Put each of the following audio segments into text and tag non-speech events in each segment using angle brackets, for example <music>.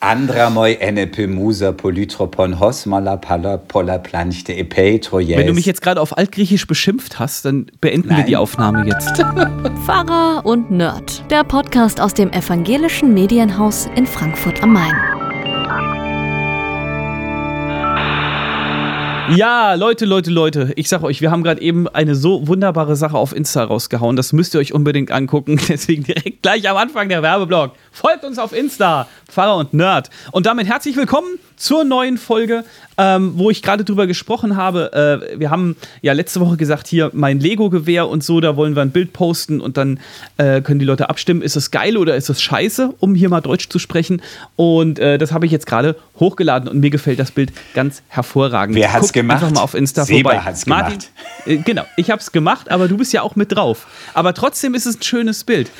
Andramoi enepe musa polytropon hosmala pala pola planchte epei trojes. Wenn du mich jetzt gerade auf Altgriechisch beschimpft hast, dann beenden Nein. wir die Aufnahme jetzt. <laughs> Pfarrer und Nerd. Der Podcast aus dem evangelischen Medienhaus in Frankfurt am Main. Ja, Leute, Leute, Leute, ich sag euch, wir haben gerade eben eine so wunderbare Sache auf Insta rausgehauen. Das müsst ihr euch unbedingt angucken. <laughs> Deswegen direkt gleich am Anfang der Werbeblock. Folgt uns auf Insta, Pfarrer und Nerd. Und damit herzlich willkommen zur neuen Folge, ähm, wo ich gerade drüber gesprochen habe. Äh, wir haben ja letzte Woche gesagt, hier mein Lego-Gewehr und so, da wollen wir ein Bild posten und dann äh, können die Leute abstimmen, ist es geil oder ist es scheiße, um hier mal Deutsch zu sprechen. Und äh, das habe ich jetzt gerade hochgeladen und mir gefällt das Bild ganz hervorragend. Wer hat's Guckt gemacht? Einfach mal auf Insta Seba vorbei. hat's Martin, gemacht. äh, genau, ich habe es gemacht, aber du bist ja auch mit drauf. Aber trotzdem ist es ein schönes Bild.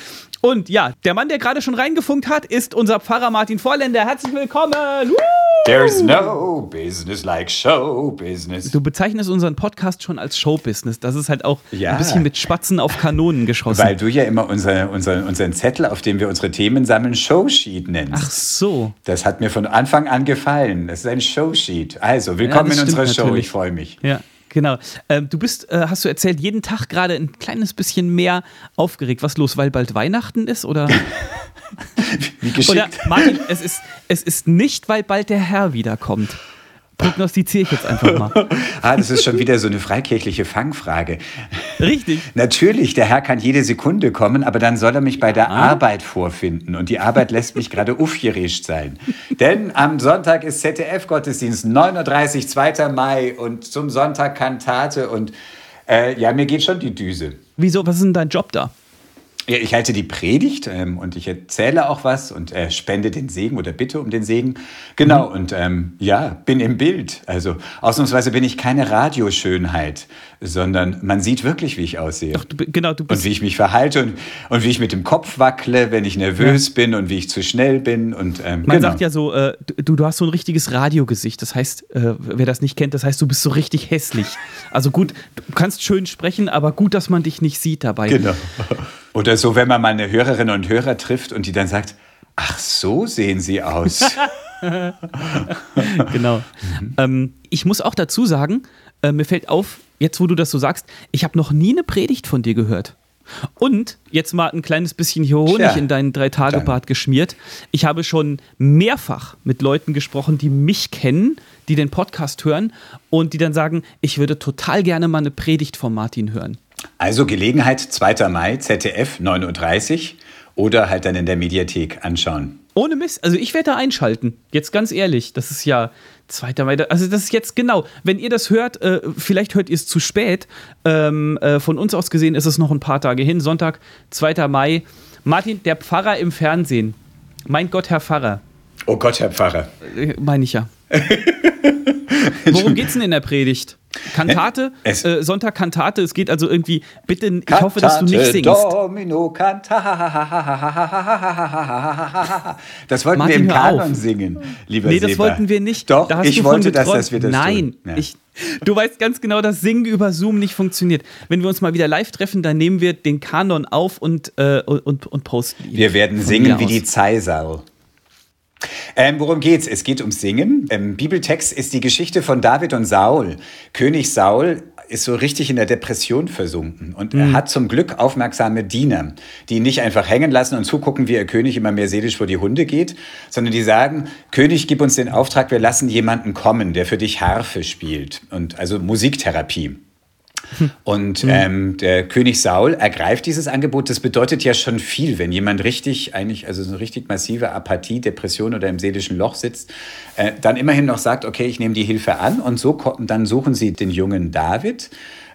Und ja, der Mann, der gerade schon reingefunkt hat, ist unser Pfarrer Martin Vorländer. Herzlich willkommen! Woo! There's no business like show business. Du bezeichnest unseren Podcast schon als Showbusiness. Das ist halt auch Ja. ein bisschen mit Spatzen auf Kanonen geschossen. Weil du ja immer unser, unser, unseren Zettel, auf dem wir unsere Themen sammeln, Showsheet nennst. Ach so. Das hat mir von Anfang an gefallen. Das ist ein Showsheet. Also, willkommen das in unserer Show. natürlich. Ich freue mich. Ja, genau. Ähm, du bist, äh, hast du erzählt, jeden Tag gerade ein kleines bisschen mehr aufgeregt. Was los, weil bald Weihnachten ist? Oder, <laughs> <laughs> Wie geschickt. oder Martin, es ist, es ist nicht, weil bald der Herr wiederkommt. Prognostiziere ich jetzt einfach mal. <laughs> Ah, das ist schon wieder so eine freikirchliche Fangfrage. Richtig. <laughs> Natürlich, der Herr kann jede Sekunde kommen, aber dann soll er mich bei der Arbeit vorfinden. Und die Arbeit lässt mich gerade aufgeregt sein. Denn am Sonntag ist ZDF-Gottesdienst, 9.30 Uhr, 2. Mai und zum Sonntag Kantate. Und äh, ja, mir geht schon die Düse. Wieso, was ist denn dein Job da? Ich halte die Predigt ähm, und ich erzähle auch was und äh, spende den Segen oder bitte um den Segen. Genau, Mhm. und ähm, ja, bin im Bild. Also ausnahmsweise bin ich keine Radioschönheit, sondern man sieht wirklich, wie ich aussehe. Ach, du, genau, du Und bist. wie ich mich verhalte und, und wie ich mit dem Kopf wackle, wenn ich nervös bin und wie ich zu schnell bin. Und, ähm, Man genau. sagt ja so, äh, du, du hast so ein richtiges Radiogesicht. Das heißt, äh, wer das nicht kennt, das heißt, du bist so richtig hässlich. Also gut, du kannst schön sprechen, aber gut, dass man dich nicht sieht dabei. Genau. Oder so, wenn man mal eine Hörerin und Hörer trifft und die dann sagt, ach so sehen sie aus. <laughs> Genau. Ähm, ich muss auch dazu sagen, äh, mir fällt auf, jetzt wo du das so sagst, ich habe noch nie eine Predigt von dir gehört. Und jetzt mal ein kleines bisschen hier Honig Tja, in deinen Drei-Tage-Bart geschmiert. Ich habe schon mehrfach mit Leuten gesprochen, die mich kennen, die den Podcast hören und die dann sagen, ich würde total gerne mal eine Predigt von Martin hören. Also Gelegenheit 2. Mai, ZDF, 9.30 Uhr oder halt dann in der Mediathek anschauen. Ohne Mist, also ich werde da einschalten. Jetzt ganz ehrlich, das ist ja 2. Mai. Also das ist jetzt genau, wenn ihr das hört, äh, vielleicht hört ihr es zu spät. Ähm, äh, von uns aus gesehen ist es noch ein paar Tage hin. Sonntag, 2. Mai. Martin, der Pfarrer im Fernsehen. Mein Gott, Herr Pfarrer. Oh Gott, Herr Pfarrer. Äh, Meine ich ja. <laughs> Worum geht's denn in der Predigt? Kantate, Es- äh, Sonntag Kantate. Es geht also irgendwie, bitte, ich hoffe, dass du nicht singst. Domino Canta. Das wollten Martin, wir im. Kanon singen, lieber Nee, das Seba. wollten wir nicht. Doch, ich wollte, dass, dass wir das Nein, tun. Ja. ich, du weißt ganz genau, dass Singen über Zoom nicht funktioniert. Wenn wir uns mal wieder live treffen, dann nehmen wir den Kanon auf und, äh, und, und posten ihn. Wir werden singen wie aus. die Zeisal. Ähm, worum geht's? Es geht ums Singen. Im Bibeltext ist die Geschichte von David und Saul. König Saul ist so richtig in der Depression versunken und Mhm. er hat zum Glück aufmerksame Diener, die ihn nicht einfach hängen lassen und zugucken, wie ihr König immer mehr seelisch vor die Hunde geht, sondern die sagen, König, gib uns den Auftrag, wir lassen jemanden kommen, der für dich Harfe spielt und also Musiktherapie. Und ähm, der König Saul ergreift dieses Angebot. Das bedeutet ja schon viel, wenn jemand richtig, eigentlich, also so eine richtig massive Apathie, Depression oder im seelischen Loch sitzt, äh, dann immerhin noch sagt, okay, ich nehme die Hilfe an. Und so kommen, dann suchen sie den jungen David.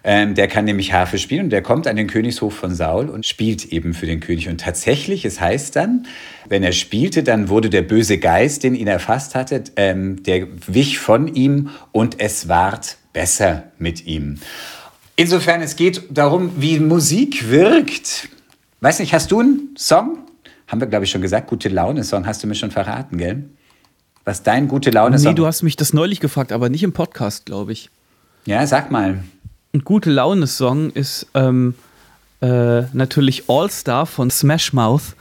Ähm, der kann nämlich Harfe spielen und der kommt an den Königshof von Saul und spielt eben für den König. Und tatsächlich, es heißt dann, wenn er spielte, dann wurde der böse Geist, den ihn erfasst hatte, ähm, der wich von ihm und es ward besser mit ihm. Insofern, es geht darum, wie Musik wirkt. Weiß nicht, hast du einen Song? Haben wir, glaube ich, schon gesagt. Gute Laune-Song hast du mir schon verraten, gell? Was dein gute Laune-Song Nee, du hast mich das neulich gefragt, aber nicht im Podcast, glaube ich. Ja, sag mal. Ein gute Laune-Song ist, ähm, Äh, natürlich All Star von Smash Mouth.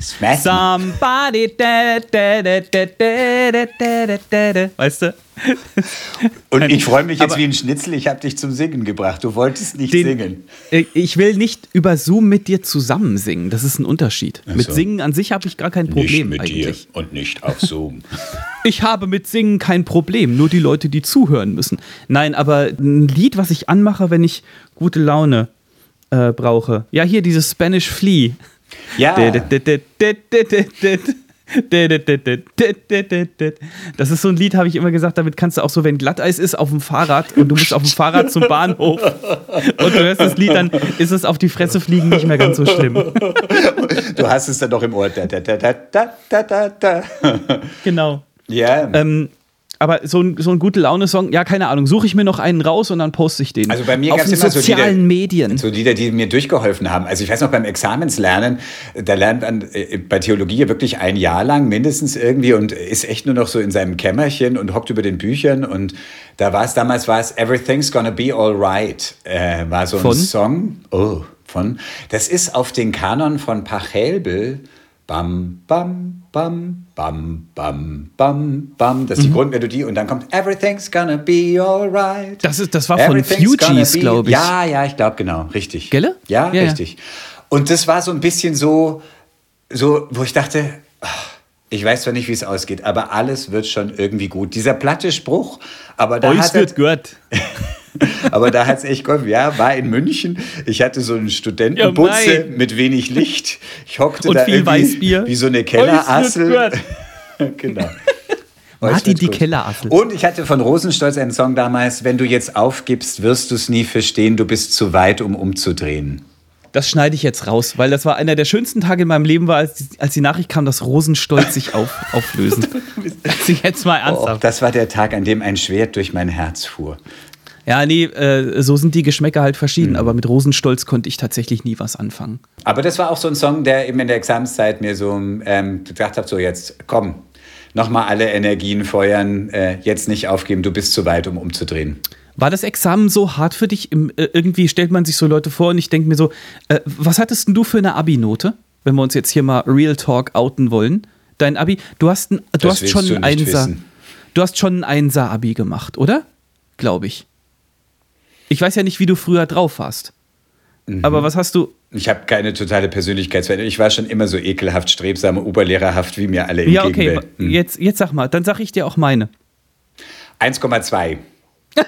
Smash. Somebody. Da, da, da, da, da, da, da, da. Weißt du? Und ich freue mich jetzt Aber- wie ein Schnitzel, ich habe dich zum Singen gebracht. Du wolltest nicht Den- singen. Äh, Ich will nicht über Zoom mit dir zusammen singen. Das ist ein Unterschied. Mit so. Singen an sich habe ich gar kein Problem eigentlich. und nicht auf Zoom. <laughs> Ich habe mit Singen kein Problem, nur die Leute, die zuhören müssen. Nein, aber ein Lied, was ich anmache, wenn ich gute Laune äh, brauche. Ja, hier dieses Spanish Flea. Ja, Das ist so ein Lied, habe ich immer gesagt, damit kannst du auch so, wenn Glatteis ist, auf dem Fahrrad und du musst auf dem Fahrrad zum Bahnhof und du hörst das Lied, dann ist es auf die Fresse fliegen nicht mehr ganz so schlimm. du hast es dann noch im Ohr. Da, da, da. Genau. Ja, Ähm, aber so ein, so ein gute Laune-Song, ja, keine Ahnung, suche ich mir noch einen raus und dann poste ich den. Also bei mir Auf gab's den immer so sozialen Lieder- Medien. so Lieder, die mir durchgeholfen haben. Also ich weiß noch, beim Examenslernen, da lernt man äh, bei Theologie ja wirklich ein Jahr lang mindestens irgendwie und ist echt nur noch so in seinem Kämmerchen und hockt über den Büchern und da war es, damals war es Everything's Gonna Be Alright, äh, war so ein Von? Song. Oh, von. Das ist auf den Kanon von Pachelbel. Bam, bam, bam, bam, bam, bam, bam. Das ist die Grundmelodie und dann kommt Everything's gonna be alright. Das ist- das war von Fugees, be- glaub ich. Ja, ja, ich glaube genau, richtig. Gelle? Ja, Ja, ja. richtig. Und das war so ein bisschen so, so, wo ich dachte, ach, ich weiß zwar nicht, wie es ausgeht, aber alles wird schon irgendwie gut. Dieser platte Spruch, aber da hat wird gut. <laughs> aber da hat es echt geholfen. Ja, war in München. Ich hatte so einen Studentenbutze Ja, mit wenig Licht. Ich hockte Und da viel irgendwie Weißbier. wie so eine Kellerassel. <laughs> genau. Martin, die. Kellerassel. Und ich hatte von Rosenstolz einen Song damals, wenn du jetzt aufgibst, wirst du es nie verstehen, du bist zu weit, um umzudrehen. Das schneide ich jetzt raus, weil das war einer der schönsten Tage in meinem Leben, war, als die, als die Nachricht kam, dass Rosenstolz sich auf, auflösen. Also <laughs> jetzt mal Oh, ernsthaft. das war der Tag, an dem ein Schwert durch mein Herz fuhr. Ja, nee, äh, so sind die Geschmäcker halt verschieden, Mhm. aber mit Rosenstolz konnte ich tatsächlich nie was anfangen. Aber das war auch so ein Song, der eben in der Examenszeit mir so ähm, gedacht hat, so jetzt komm, nochmal alle Energien feuern, äh, jetzt nicht aufgeben, du bist zu weit, um umzudrehen. War das Examen so hart für dich? Im, äh, irgendwie stellt man sich so Leute vor und ich denke mir so, äh, was hattest denn du für eine Abi-Note, wenn wir uns jetzt hier mal Real Talk outen wollen? Dein Abi, du hast, ein, du Das hast schon du ein Einser. wissen. Du hast schon ein Einser-Abi gemacht, oder? Glaube ich. Ich weiß ja nicht, wie du früher drauf warst. Mhm. Aber was hast du? Ich habe keine totale Persönlichkeitsveränderung. Ich war schon immer so ekelhaft, strebsam, oberlehrerhaft, wie mir alle Ja, okay, entgegenwählen. Hm. jetzt, jetzt sag mal, dann sag ich dir auch meine. 1,2. <laughs>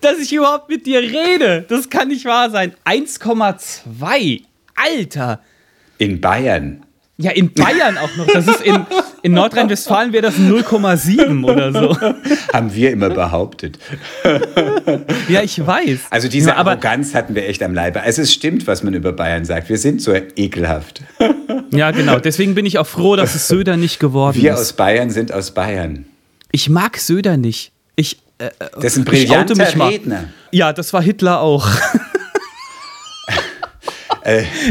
Dass ich überhaupt mit dir rede, das kann nicht wahr sein. 1,2. Alter. In Bayern. Ja, in Bayern auch noch. Das ist in, in Nordrhein-Westfalen wäre das 0,7 oder so. Haben wir immer behauptet. Ja, ich weiß. Also diese ja, Arroganz hatten wir echt am Leibe. Also es stimmt, was man über Bayern sagt. Wir sind so ekelhaft. Ja, genau. Deswegen bin ich auch froh, dass es Söder nicht geworden Wir ist. aus Bayern sind aus Bayern. Ich mag Söder nicht. Ich, äh, Das ist ein oute brillanter. Redner. Ja, das war Hitler auch.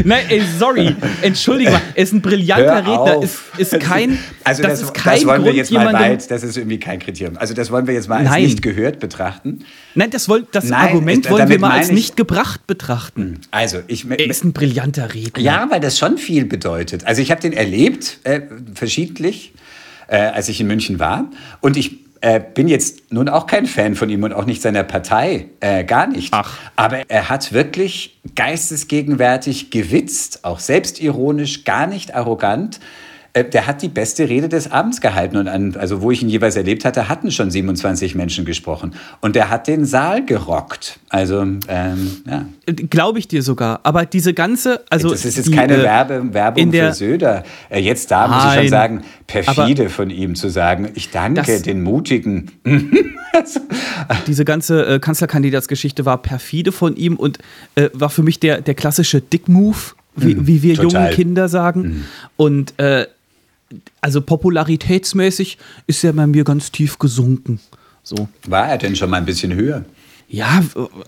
Nein, ey, sorry. Entschuldige mal. Er ist ein brillanter Redner. Ist, ist kein, Also das, das, ist kein das wollen Grund, wir jetzt mal weit, das ist irgendwie kein Kriterium. Also das wollen wir jetzt mal als Nein. nicht gehört betrachten. Nein, das, woll, das Nein, Argument wollen wir mal als ich- nicht gebracht betrachten. Also ich Er ist ein brillanter Redner. Ja, weil das schon viel bedeutet. Also ich habe den erlebt, äh, verschiedentlich, äh, als ich in München war. Und ich äh, bin jetzt nun auch kein Fan von ihm und auch nicht seiner Partei, äh, gar nicht. Ach. Aber er hat wirklich geistesgegenwärtig gewitzt, auch selbstironisch, gar nicht arrogant. Äh, Der hat die beste Rede des Abends gehalten und an, also wo ich ihn jeweils erlebt hatte, hatten schon 27 Menschen gesprochen und der hat den Saal gerockt. Also ähm, ja, Glaube ich dir sogar. Aber diese ganze, also das ist jetzt die, keine äh, Werbe, Werbung für Söder. Äh, Jetzt da muss ich schon Nein, sagen, perfide von ihm zu sagen, ich danke den Mutigen. <laughs> diese ganze äh, Kanzlerkandidatsgeschichte war perfide von ihm und äh, war für mich der, der klassische Dick-Move, wie, wie wir Mhm, total. Mhm. jungen Kinder sagen. Und äh, also popularitätsmäßig ist er bei mir ganz tief gesunken. So. War er denn schon mal ein bisschen höher? Ja,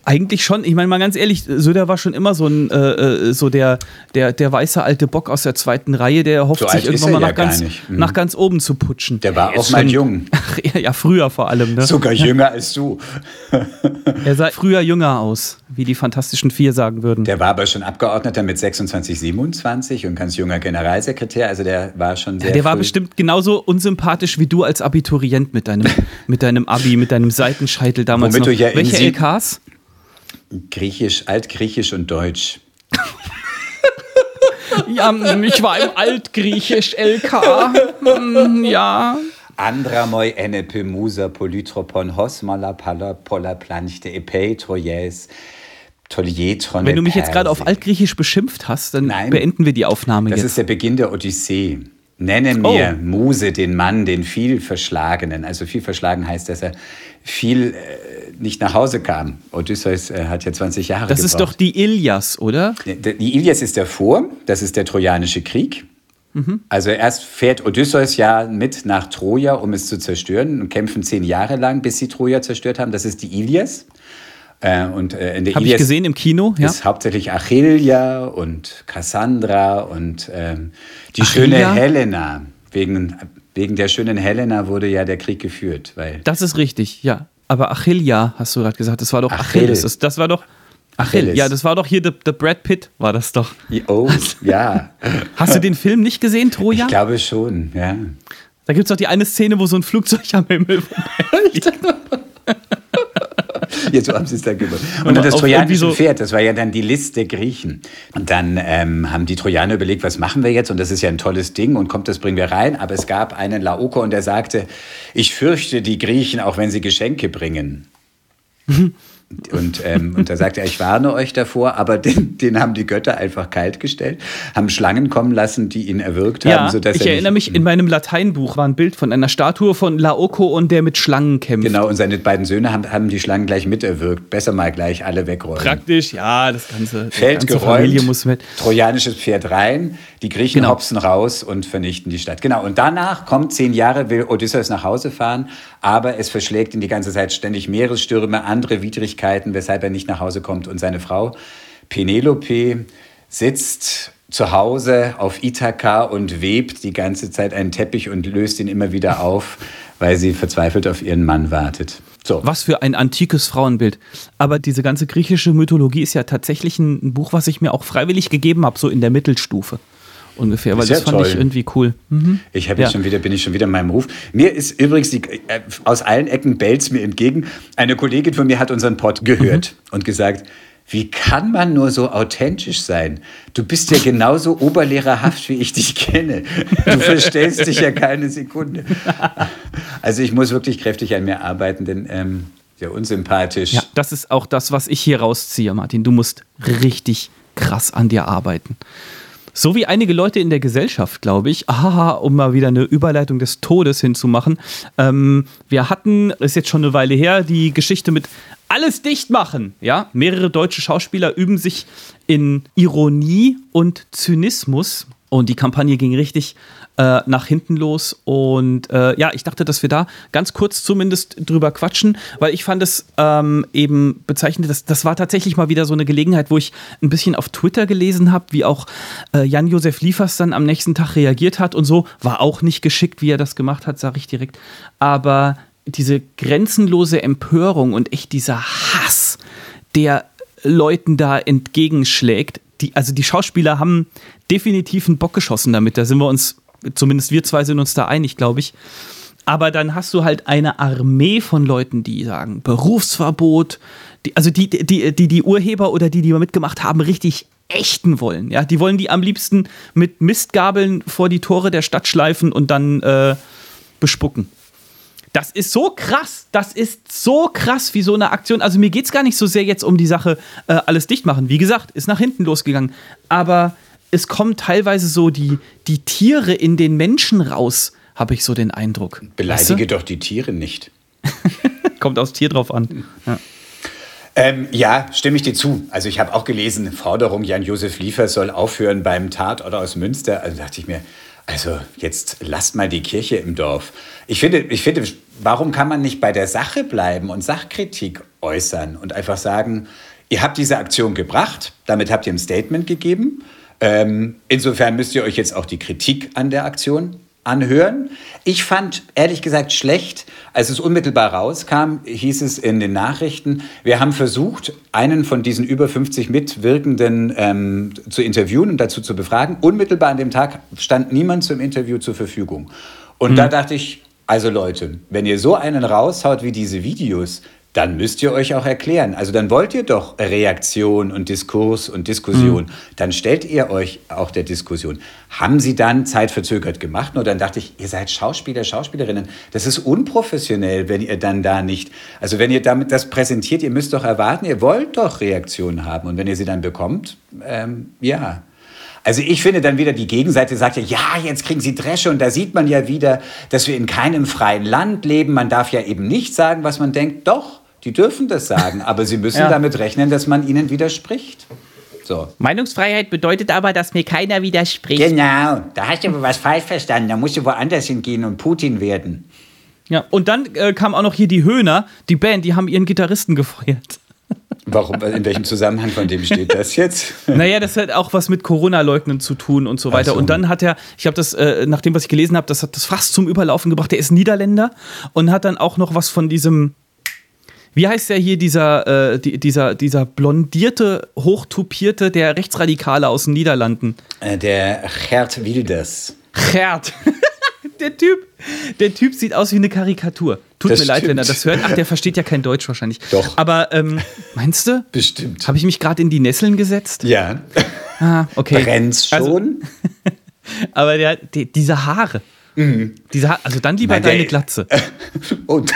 eigentlich schon. Ich meine mal ganz ehrlich, Söder war schon immer so ein äh, äh, so der, der, der weiße alte Bock aus der zweiten Reihe, der hofft So sich irgendwann mal er ja nach, ganz. Mhm. nach ganz oben zu putschen. Der war Er auch mal schon- jung. <laughs> Ach, ja, ja, früher vor allem. Ne? Sogar jünger als du. Er sah früher jünger aus, wie die Fantastischen Vier sagen würden. Der war aber schon Abgeordneter mit 26, 27 und ganz junger Generalsekretär. Also der war schon sehr der war früh- bestimmt genauso unsympathisch wie du als Abiturient mit deinem, <laughs> mit deinem Abi, mit deinem Seitenscheitel damals Womit noch. du ja in Welche LKs? Griechisch, Altgriechisch und Deutsch. <laughs> Ja, ich war im Altgriechisch LK. Hm, Ja. Andramoi enepe musa polytropon hosmala pala pola planchte epei troies tolietron. Wenn du mich jetzt gerade auf Altgriechisch beschimpft hast, dann Nein. beenden wir die Aufnahme Das jetzt. ist der Beginn der Odyssee. Nenne Oh. mir Muse, den Mann, den viel Verschlagenen. Also viel verschlagen heißt, dass er viel äh, nicht nach Hause kam. Odysseus äh, hat ja 20 Jahre Das ist doch gebraucht. die Ilias, oder? Die Ilias ist davor, das ist der Trojanische Krieg. Mhm. Also erst fährt Odysseus ja mit nach Troja, um es zu zerstören und kämpfen zehn Jahre lang, bis sie Troja zerstört haben. Das ist die Ilias. Äh, und äh, in der Habe ich Ilias gesehen im Kino. Ja. ist hauptsächlich Achillia und Cassandra und ähm, die Achillia? schöne Helena. Wegen, wegen der schönen Helena wurde ja der Krieg geführt. Weil Das ist richtig, ja. Aber Achillia, hast du gerade gesagt, das war doch Achill. Achilles. Das, das war doch. Achill. Achilles. Ja, das war doch hier der der Brad Pitt, war das doch. oh, <laughs> ja, Hast du den Film nicht gesehen, Troja? ich glaube schon, ja. Da gibt es doch die eine Szene, wo so ein Flugzeug am Himmel vorbeifliegt. <laughs> <laughs> Jetzt haben sie es dann gemacht. Und dann das trojanische so- Pferd, das war ja dann die List der Griechen. Und dann ähm, haben die Trojaner überlegt, was machen wir jetzt? Und das ist ja ein tolles Ding und kommt, das bringen wir rein. Aber es gab einen Laokoon und der sagte, ich fürchte die Griechen, auch wenn sie Geschenke bringen. <laughs> Und, ähm, und da sagte er, ich warne euch davor, aber <laughs> den, den haben die Götter einfach kalt gestellt, haben Schlangen kommen lassen, die ihn erwürgt haben, Ja, sodass ich er erinnere mich, in meinem Lateinbuch war ein Bild von einer Statue von Laoko und der mit Schlangen kämpft. Genau, und seine beiden Söhne haben, haben die Schlangen gleich mit erwürgt. Besser mal gleich alle wegräumen. Praktisch, ja, das ganze, Feld ganze geräumt, Familie muss mit. trojanisches Pferd rein, die Griechen Genau. hopsen raus und vernichten die Stadt. Genau, und danach kommt zehn Jahre, will Odysseus nach Hause fahren, aber es verschlägt ihn die ganze Zeit ständig Meeresstürme, andere Widrigkeiten, weshalb er nicht nach Hause kommt. Und seine Frau Penelope sitzt zu Hause auf Ithaka und webt die ganze Zeit einen Teppich und löst ihn immer wieder auf, weil sie verzweifelt auf ihren Mann wartet. So. Was für ein antikes Frauenbild. Aber diese ganze griechische Mythologie ist ja tatsächlich ein, Buch, was ich mir auch freiwillig gegeben habe, so in der Mittelstufe ungefähr, weil ja das fand toll. ich irgendwie cool. Mhm. Ich habe Ja. jetzt schon wieder, bin ich schon wieder in meinem Ruf. Mir ist übrigens die, äh, aus allen Ecken bellt's mir entgegen. Eine Kollegin von mir hat unseren Pod gehört Mhm. und gesagt, wie kann man nur so authentisch sein? Du bist ja genauso oberlehrerhaft, wie ich dich kenne. Du verstellst dich ja keine Sekunde. Also ich muss wirklich kräftig an mir arbeiten, denn ähm, sehr unsympathisch. Ja, das ist auch das, was ich hier rausziehe, Martin. Du musst richtig krass an dir arbeiten. So wie einige Leute in der Gesellschaft, glaube ich, aha, um mal wieder eine Überleitung des Todes hinzumachen. Ähm, wir hatten, ist jetzt schon eine Weile her, die Geschichte mit alles dicht machen. Ja, mehrere deutsche Schauspieler üben sich in Ironie und Zynismus. Und die Kampagne ging richtig äh, nach hinten los. Und äh, ja, ich dachte, dass wir da ganz kurz zumindest drüber quatschen, weil ich fand es ähm, eben bezeichnend, dass, das war tatsächlich mal wieder so eine Gelegenheit, wo ich ein bisschen auf Twitter gelesen habe, wie auch äh, Jan-Josef Liefers dann am nächsten Tag reagiert hat und so. War auch nicht geschickt, wie er das gemacht hat, sage ich direkt. Aber diese grenzenlose Empörung und echt dieser Hass, der Leuten da entgegenschlägt. Die, also die Schauspieler haben definitiv einen Bock geschossen damit. Da sind wir uns, zumindest wir zwei sind uns da einig, glaube ich. Aber dann hast du halt eine Armee von Leuten, die sagen, Berufsverbot, die, also die, die, die die Urheber oder die, die mitgemacht haben, richtig ächten wollen. Ja, die wollen die am liebsten mit Mistgabeln vor die Tore der Stadt schleifen und dann äh, bespucken. Das ist so krass. Das ist so krass wie so eine Aktion. Also mir geht es gar nicht so sehr jetzt um die Sache äh, alles dicht machen. Wie gesagt, ist nach hinten losgegangen. Aber es kommen teilweise so die, die Tiere in den Menschen raus, habe ich so den Eindruck. Beleidige Weißt doch die Tiere nicht. du? <laughs> Kommt aufs Tier drauf an. Ja. Ähm, ja, stimme ich dir zu. Also ich habe auch gelesen, Forderung, Jan-Josef Liefers soll aufhören beim Tatort aus Münster. Also dachte ich mir, also jetzt lasst mal die Kirche im Dorf. Ich finde, ich finde, warum kann man nicht bei der Sache bleiben und Sachkritik äußern und einfach sagen, ihr habt diese Aktion gebracht, damit habt ihr ein Statement gegeben. Ähm, insofern müsst ihr euch jetzt auch die Kritik an der Aktion anhören. Ich fand ehrlich gesagt schlecht, als es unmittelbar rauskam, hieß es in den Nachrichten, wir haben versucht, einen von diesen über 50 Mitwirkenden ähm, zu interviewen und dazu zu befragen. Unmittelbar an dem Tag stand niemand zum Interview zur Verfügung. Und mhm. da dachte ich, also Leute, wenn ihr so einen raushaut wie diese Videos, dann müsst ihr euch auch erklären. Also dann wollt ihr doch Reaktion und Diskurs und Diskussion. Mhm. Dann stellt ihr euch auch der Diskussion. Haben sie dann zeitverzögert gemacht? Nur dann dachte ich, ihr seid Schauspieler, Schauspielerinnen. Das ist unprofessionell, wenn ihr dann da nicht, also wenn ihr damit das präsentiert, ihr müsst doch erwarten, ihr wollt doch Reaktionen haben. Und wenn ihr sie dann bekommt, ähm, ja. Also ich finde dann wieder, die Gegenseite sagt ja, ja, jetzt kriegen sie Dresche und da sieht man ja wieder, dass wir in keinem freien Land leben. Man darf ja eben nicht sagen, was man denkt. Doch, die dürfen das sagen, aber sie müssen <laughs> ja. damit rechnen, dass man ihnen widerspricht. So. Meinungsfreiheit bedeutet aber, dass mir keiner widerspricht. Genau, da hast du aber was falsch verstanden. Da musst du woanders hingehen und Putin werden. Ja, und dann äh, kam auch noch hier die Höhner, die Band, die haben ihren Gitarristen gefeuert. <laughs> Warum? In welchem Zusammenhang von dem steht das jetzt? <laughs> naja, das hat auch was mit Corona-Leugnen zu tun und so weiter. So. Und dann hat er, ich habe das, äh, nach dem, was ich gelesen habe, das hat das fast zum Überlaufen gebracht. Der ist Niederländer und hat dann auch noch was von diesem wie heißt der hier, dieser, äh, die, dieser, dieser blondierte, hochtupierte, der Rechtsradikale aus den Niederlanden? Äh, der Gerd Wilders. Gerd. <laughs> der Typ, der Typ sieht aus wie eine Karikatur. Tut das mir stimmt. leid, wenn er das hört. Ach, der versteht ja kein Deutsch wahrscheinlich. Doch. Aber ähm, meinst du? Bestimmt. Habe ich mich gerade in die Nesseln gesetzt? Ja. Ah, okay. Brennt's also schon? Also, <laughs> aber der, die, diese Haare. Mhm. Diese ha also dann lieber Nein, deine Glatze. <laughs> und,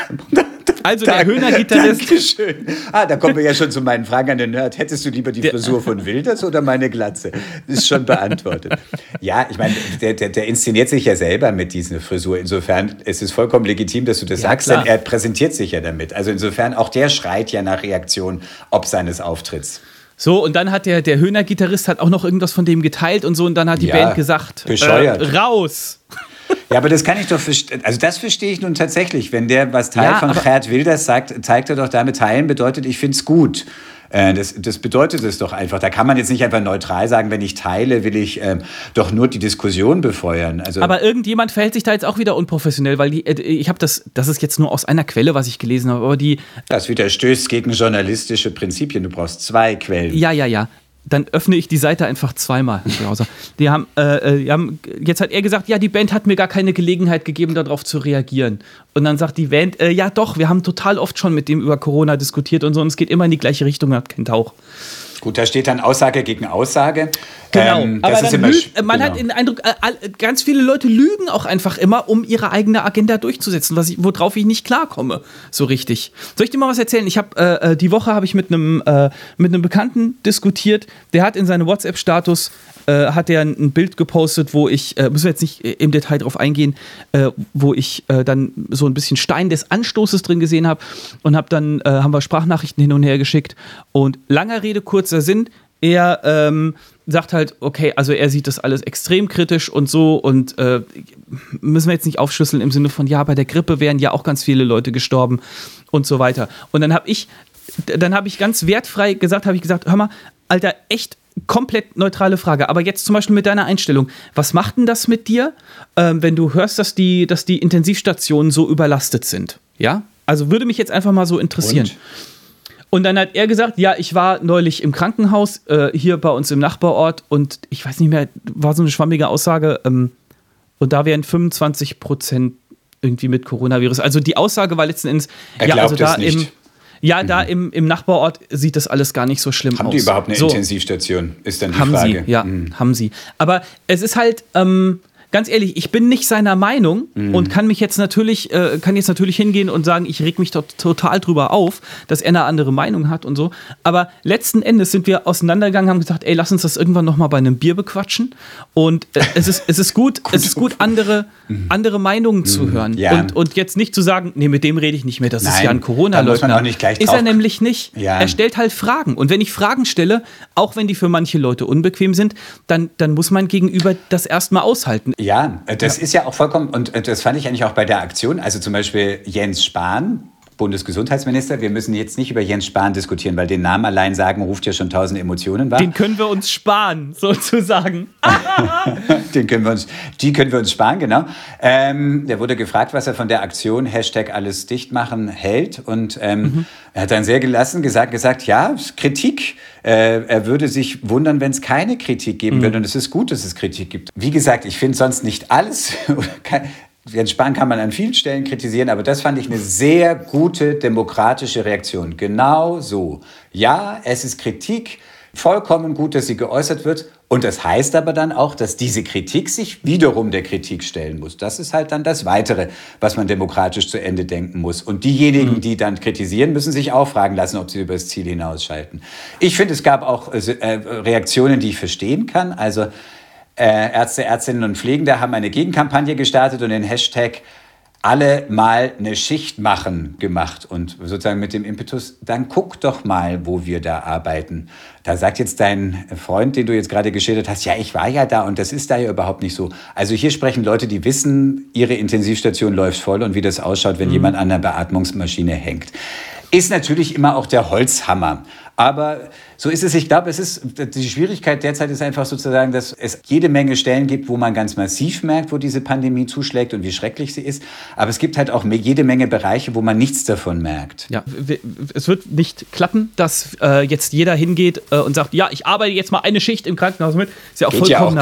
also der Höhner-Gitarrist. Dankeschön. Ah, da kommen wir ja schon zu meinen Fragen an den Nerd. Hättest du lieber die Frisur von Wilders oder meine Glatze? Ist schon beantwortet. Ja, ich meine, der, der, der, inszeniert sich ja selber mit dieser Frisur. Insofern ist es vollkommen legitim, dass du das ja, sagst, klar. denn er präsentiert sich ja damit. Also insofern, auch der schreit ja nach Reaktion ob seines Auftritts. So, und dann hat der, der Höhner-Gitarrist hat auch noch irgendwas von dem geteilt und so, und dann hat die ja, Band gesagt: Bescheuert. Äh, raus! Ja, aber das kann ich doch verstehen. Also das verstehe ich nun tatsächlich. Wenn der was Teil ja, von Gerd Wilders sagt, zeigt er doch damit teilen, bedeutet, ich finde es gut. Äh, das, das bedeutet es doch einfach. Da kann man jetzt nicht einfach neutral sagen, wenn ich teile, will ich ähm, doch nur die Diskussion befeuern. Also aber irgendjemand verhält sich da jetzt auch wieder unprofessionell, weil die, äh, ich habe das, das ist jetzt nur aus einer Quelle, was ich gelesen habe, aber die. Das widerstößt gegen journalistische Prinzipien. Du brauchst zwei Quellen. Ja, ja, ja dann öffne ich die Seite einfach zweimal im Browser. Die haben, äh, äh, die haben, jetzt hat er gesagt, ja, die Band hat mir gar keine Gelegenheit gegeben, darauf zu reagieren. Und dann sagt die Band, äh, ja doch, wir haben total oft schon mit dem über Corona diskutiert und so, und es geht immer in die gleiche Richtung, hat keinen Tauch. Gut, da steht dann Aussage gegen Aussage. Genau, ähm, aber lügt, man genau. hat den Eindruck, äh, ganz viele Leute lügen auch einfach immer, um ihre eigene Agenda durchzusetzen, was ich, worauf ich nicht klarkomme, so richtig. Soll ich dir mal was erzählen? Ich habe äh, äh, die Woche habe ich mit einem äh, mit einem Bekannten diskutiert, der hat in seinem WhatsApp-Status äh, hat er ein Bild gepostet, wo ich, äh, müssen wir jetzt nicht im Detail drauf eingehen, wo ich dann so ein bisschen Stein des Anstoßes drin gesehen habe und habe dann, haben wir Sprachnachrichten hin und her geschickt und langer Rede, kurzer Sinn, er ähm, sagt halt, okay, also er sieht das alles extrem kritisch und so und äh, müssen wir jetzt nicht aufschlüsseln im Sinne von, ja, bei der Grippe wären ja auch ganz viele Leute gestorben und so weiter. Und dann habe ich, dann habe ich ganz wertfrei gesagt, habe ich gesagt, hör mal, Alter, echt komplett neutrale Frage. Aber jetzt zum Beispiel mit deiner Einstellung. Was macht denn das mit dir, ähm, wenn du hörst, dass die, dass die Intensivstationen so überlastet sind? Ja? Also würde mich jetzt einfach mal so interessieren. Und? Und dann hat er gesagt, ja, ich war neulich im Krankenhaus äh, hier bei uns im Nachbarort und ich weiß nicht mehr, war so eine schwammige Aussage ähm, und da wären 25 Prozent irgendwie mit Coronavirus. Also die Aussage war letzten Endes, er ja, also da im ja, da mhm. im, im Nachbarort sieht das alles gar nicht so schlimm haben aus. Haben die überhaupt eine so. Intensivstation? Ist dann die haben Frage. Sie, ja, mhm. haben sie. Aber es ist halt, ähm, ganz ehrlich, ich bin nicht seiner Meinung und kann mich jetzt natürlich, äh, kann jetzt natürlich hingehen und sagen, ich reg mich dort total drüber auf, dass er eine andere Meinung hat und so. Aber letzten Endes sind wir auseinandergegangen, haben gesagt, ey, lass uns das irgendwann nochmal bei einem Bier bequatschen. Und äh, es ist, es ist gut, <laughs> es ist gut, andere, andere Meinungen zu hören. Ja. Und, und jetzt nicht zu sagen, nee, mit dem rede ich nicht mehr, das ist Nein, ja ein da muss man Corona-Leugner. auch nicht gleich Ist er nämlich nicht. Ja. Er stellt halt Fragen. Und wenn ich Fragen stelle, auch wenn die für manche Leute unbequem sind, dann, dann muss mein Gegenüber das erstmal aushalten. Ja, äh, das ist ja auch vollkommen, und äh, das fand ich eigentlich auch bei der Aktion, also zum Beispiel Jens Spahn, Bundesgesundheitsminister, wir müssen jetzt nicht über Jens Spahn diskutieren, weil den Namen allein sagen ruft ja schon tausend Emotionen wahr. Den können wir uns sparen, <laughs> sozusagen. <laughs> Den können wir uns, die können wir uns sparen, genau. Ähm, der wurde gefragt, was er von der Aktion Hashtag alles dicht machen hält. Und ähm, er hat dann sehr gelassen gesagt, gesagt ja, Kritik. Äh, er würde sich wundern, wenn es keine Kritik geben würde. Und es ist gut, dass es Kritik gibt. Wie gesagt, ich finde sonst nicht alles. <laughs> Jens Spahn kann man an vielen Stellen kritisieren, aber das fand ich eine sehr gute demokratische Reaktion. Genau so. Ja, es ist Kritik. Vollkommen gut, dass sie geäußert wird. Und das heißt aber dann auch, dass diese Kritik sich wiederum der Kritik stellen muss. Das ist halt dann das Weitere, was man demokratisch zu Ende denken muss. Und diejenigen, die dann kritisieren, müssen sich auch fragen lassen, ob sie über das Ziel hinausschalten. Ich finde, es gab auch äh, Reaktionen, die ich verstehen kann. Also äh, Ärzte, Ärztinnen und Pflegende haben eine Gegenkampagne gestartet und den Hashtag alle mal eine Schicht machen gemacht und sozusagen mit dem Impetus, dann guck doch mal, wo wir da arbeiten. Da sagt jetzt dein Freund, den du jetzt gerade geschildert hast, ja, ich war ja da und das ist da ja überhaupt nicht so. Also hier sprechen Leute, die wissen, ihre Intensivstation läuft voll und wie das ausschaut, wenn jemand an der Beatmungsmaschine hängt. Ist natürlich immer auch der Holzhammer. Aber so ist es. Ich glaube, es ist die Schwierigkeit derzeit ist einfach sozusagen, dass es jede Menge Stellen gibt, wo man ganz massiv merkt, wo diese Pandemie zuschlägt und wie schrecklich sie ist. Aber es gibt halt auch jede Menge Bereiche, wo man nichts davon merkt. Ja, es wird nicht klappen, dass äh, jetzt jeder hingeht äh, und sagt, ja, ich arbeite jetzt mal eine Schicht im Krankenhaus mit. Ist ja auch Geht ja auch.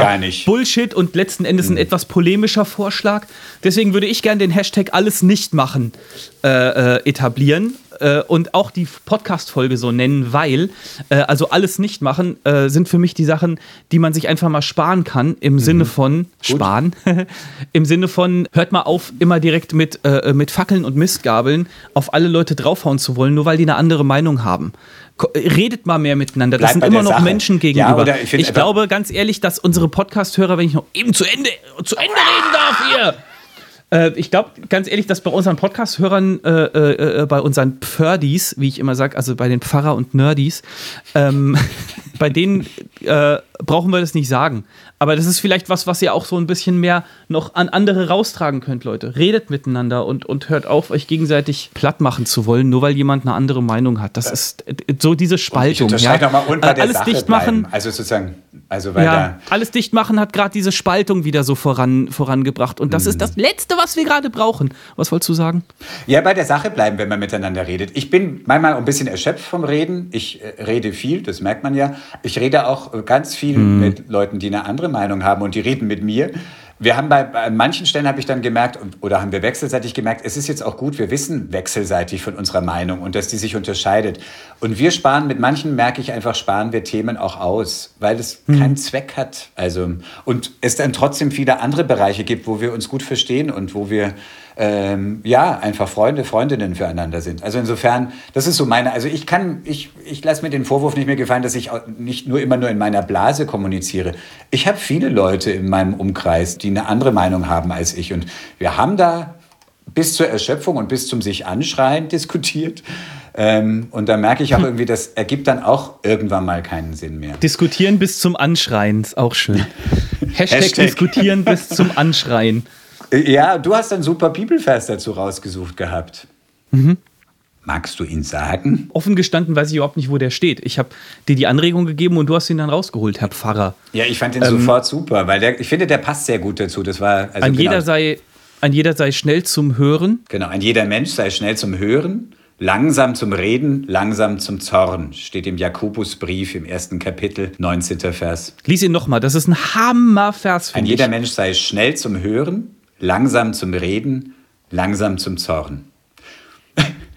Bullshit und letzten Endes ein etwas polemischer Vorschlag. Deswegen würde ich gerne den Hashtag alles nicht machen äh, äh, etablieren äh, und auch die Podcast-Folge so nennen, weil äh, also alles nicht machen äh, sind für mich die Sachen, die man sich einfach mal sparen kann im Sinne von sparen, <laughs> im Sinne von hört mal auf, immer direkt mit, äh, mit Fackeln und Mistgabeln auf alle Leute draufhauen zu wollen, nur weil die eine andere Meinung haben. Redet mal mehr miteinander. Das Bleibt bei sind immer noch Sache. Menschen Ja, gegenüber. oder ich ich glaube ganz ehrlich, dass unsere Podcast-Hörer, wenn ich noch eben zu Ende, zu Ende reden darf hier, äh, ich glaube ganz ehrlich, dass bei unseren Podcast-Hörern, äh, äh, äh, bei unseren Pferdis, wie ich immer sage, also bei den Pfarrer und Nerdis, ähm, <laughs> bei denen äh, brauchen wir das nicht sagen. Aber das ist vielleicht was, was ihr auch so ein bisschen mehr noch an andere raustragen könnt, Leute. Redet miteinander und, und hört auf, euch gegenseitig platt machen zu wollen, nur weil jemand eine andere Meinung hat. Das ist äh, so diese Ich Spaltung. unterscheide ja? und bei Äh, der alles Sache dicht machen. bleiben. Also sozusagen, also weil Ja, alles dicht machen hat gerade diese Spaltung wieder so voran, vorangebracht. Und das Mhm. ist das Letzte, was wir gerade brauchen. Was wolltest du sagen? Ja, bei der Sache bleiben, wenn man miteinander redet. Ich bin manchmal ein bisschen erschöpft vom Reden. Ich äh, rede viel, das merkt man ja. Ich rede auch äh, ganz viel mit Leuten, die eine andere Meinung haben und die reden mit mir. Wir haben bei, bei manchen Stellen habe ich dann gemerkt, oder haben wir wechselseitig gemerkt, es ist jetzt auch gut, wir wissen wechselseitig von unserer Meinung und dass die sich unterscheidet. Und wir sparen, mit manchen merke ich einfach, sparen wir Themen auch aus, weil es keinen Zweck hat. Also, und es dann trotzdem viele andere Bereiche gibt, wo wir uns gut verstehen und wo wir ähm, ja, einfach Freunde, Freundinnen füreinander sind. Also insofern, das ist so meine, also ich kann, ich, ich lasse mir den Vorwurf nicht mehr gefallen, dass ich nicht nur immer nur in meiner Blase kommuniziere. Ich habe viele Leute in meinem Umkreis, die eine andere Meinung haben als ich. Und wir haben da bis zur Erschöpfung und bis zum sich anschreien <laughs> diskutiert. Ähm, und da merke ich auch irgendwie, das ergibt dann auch irgendwann mal keinen Sinn mehr. Diskutieren bis zum Anschreien ist auch schön. <laughs> Hashtag, Hashtag. diskutieren bis zum Anschreien. Ja, du hast einen super Bibelvers dazu rausgesucht gehabt. Magst du ihn sagen? Offen gestanden weiß ich überhaupt nicht, wo der steht. Ich habe dir die Anregung gegeben und du hast ihn dann rausgeholt, Herr Pfarrer. Ja, ich fand den sofort super, weil der, ich finde, der passt sehr gut dazu. Das war also Ein, genau, jeder sei, ein jeder sei schnell zum Hören. genau, ein jeder Mensch sei schnell zum Hören, langsam zum Reden, langsam zum Zorn. Steht im Jakobusbrief im ersten Kapitel, 19. Vers. Lies ihn nochmal. Das ist ein Hammervers. Ein finde jeder. Mensch sei schnell zum Hören, langsam zum Reden, langsam zum Zorn.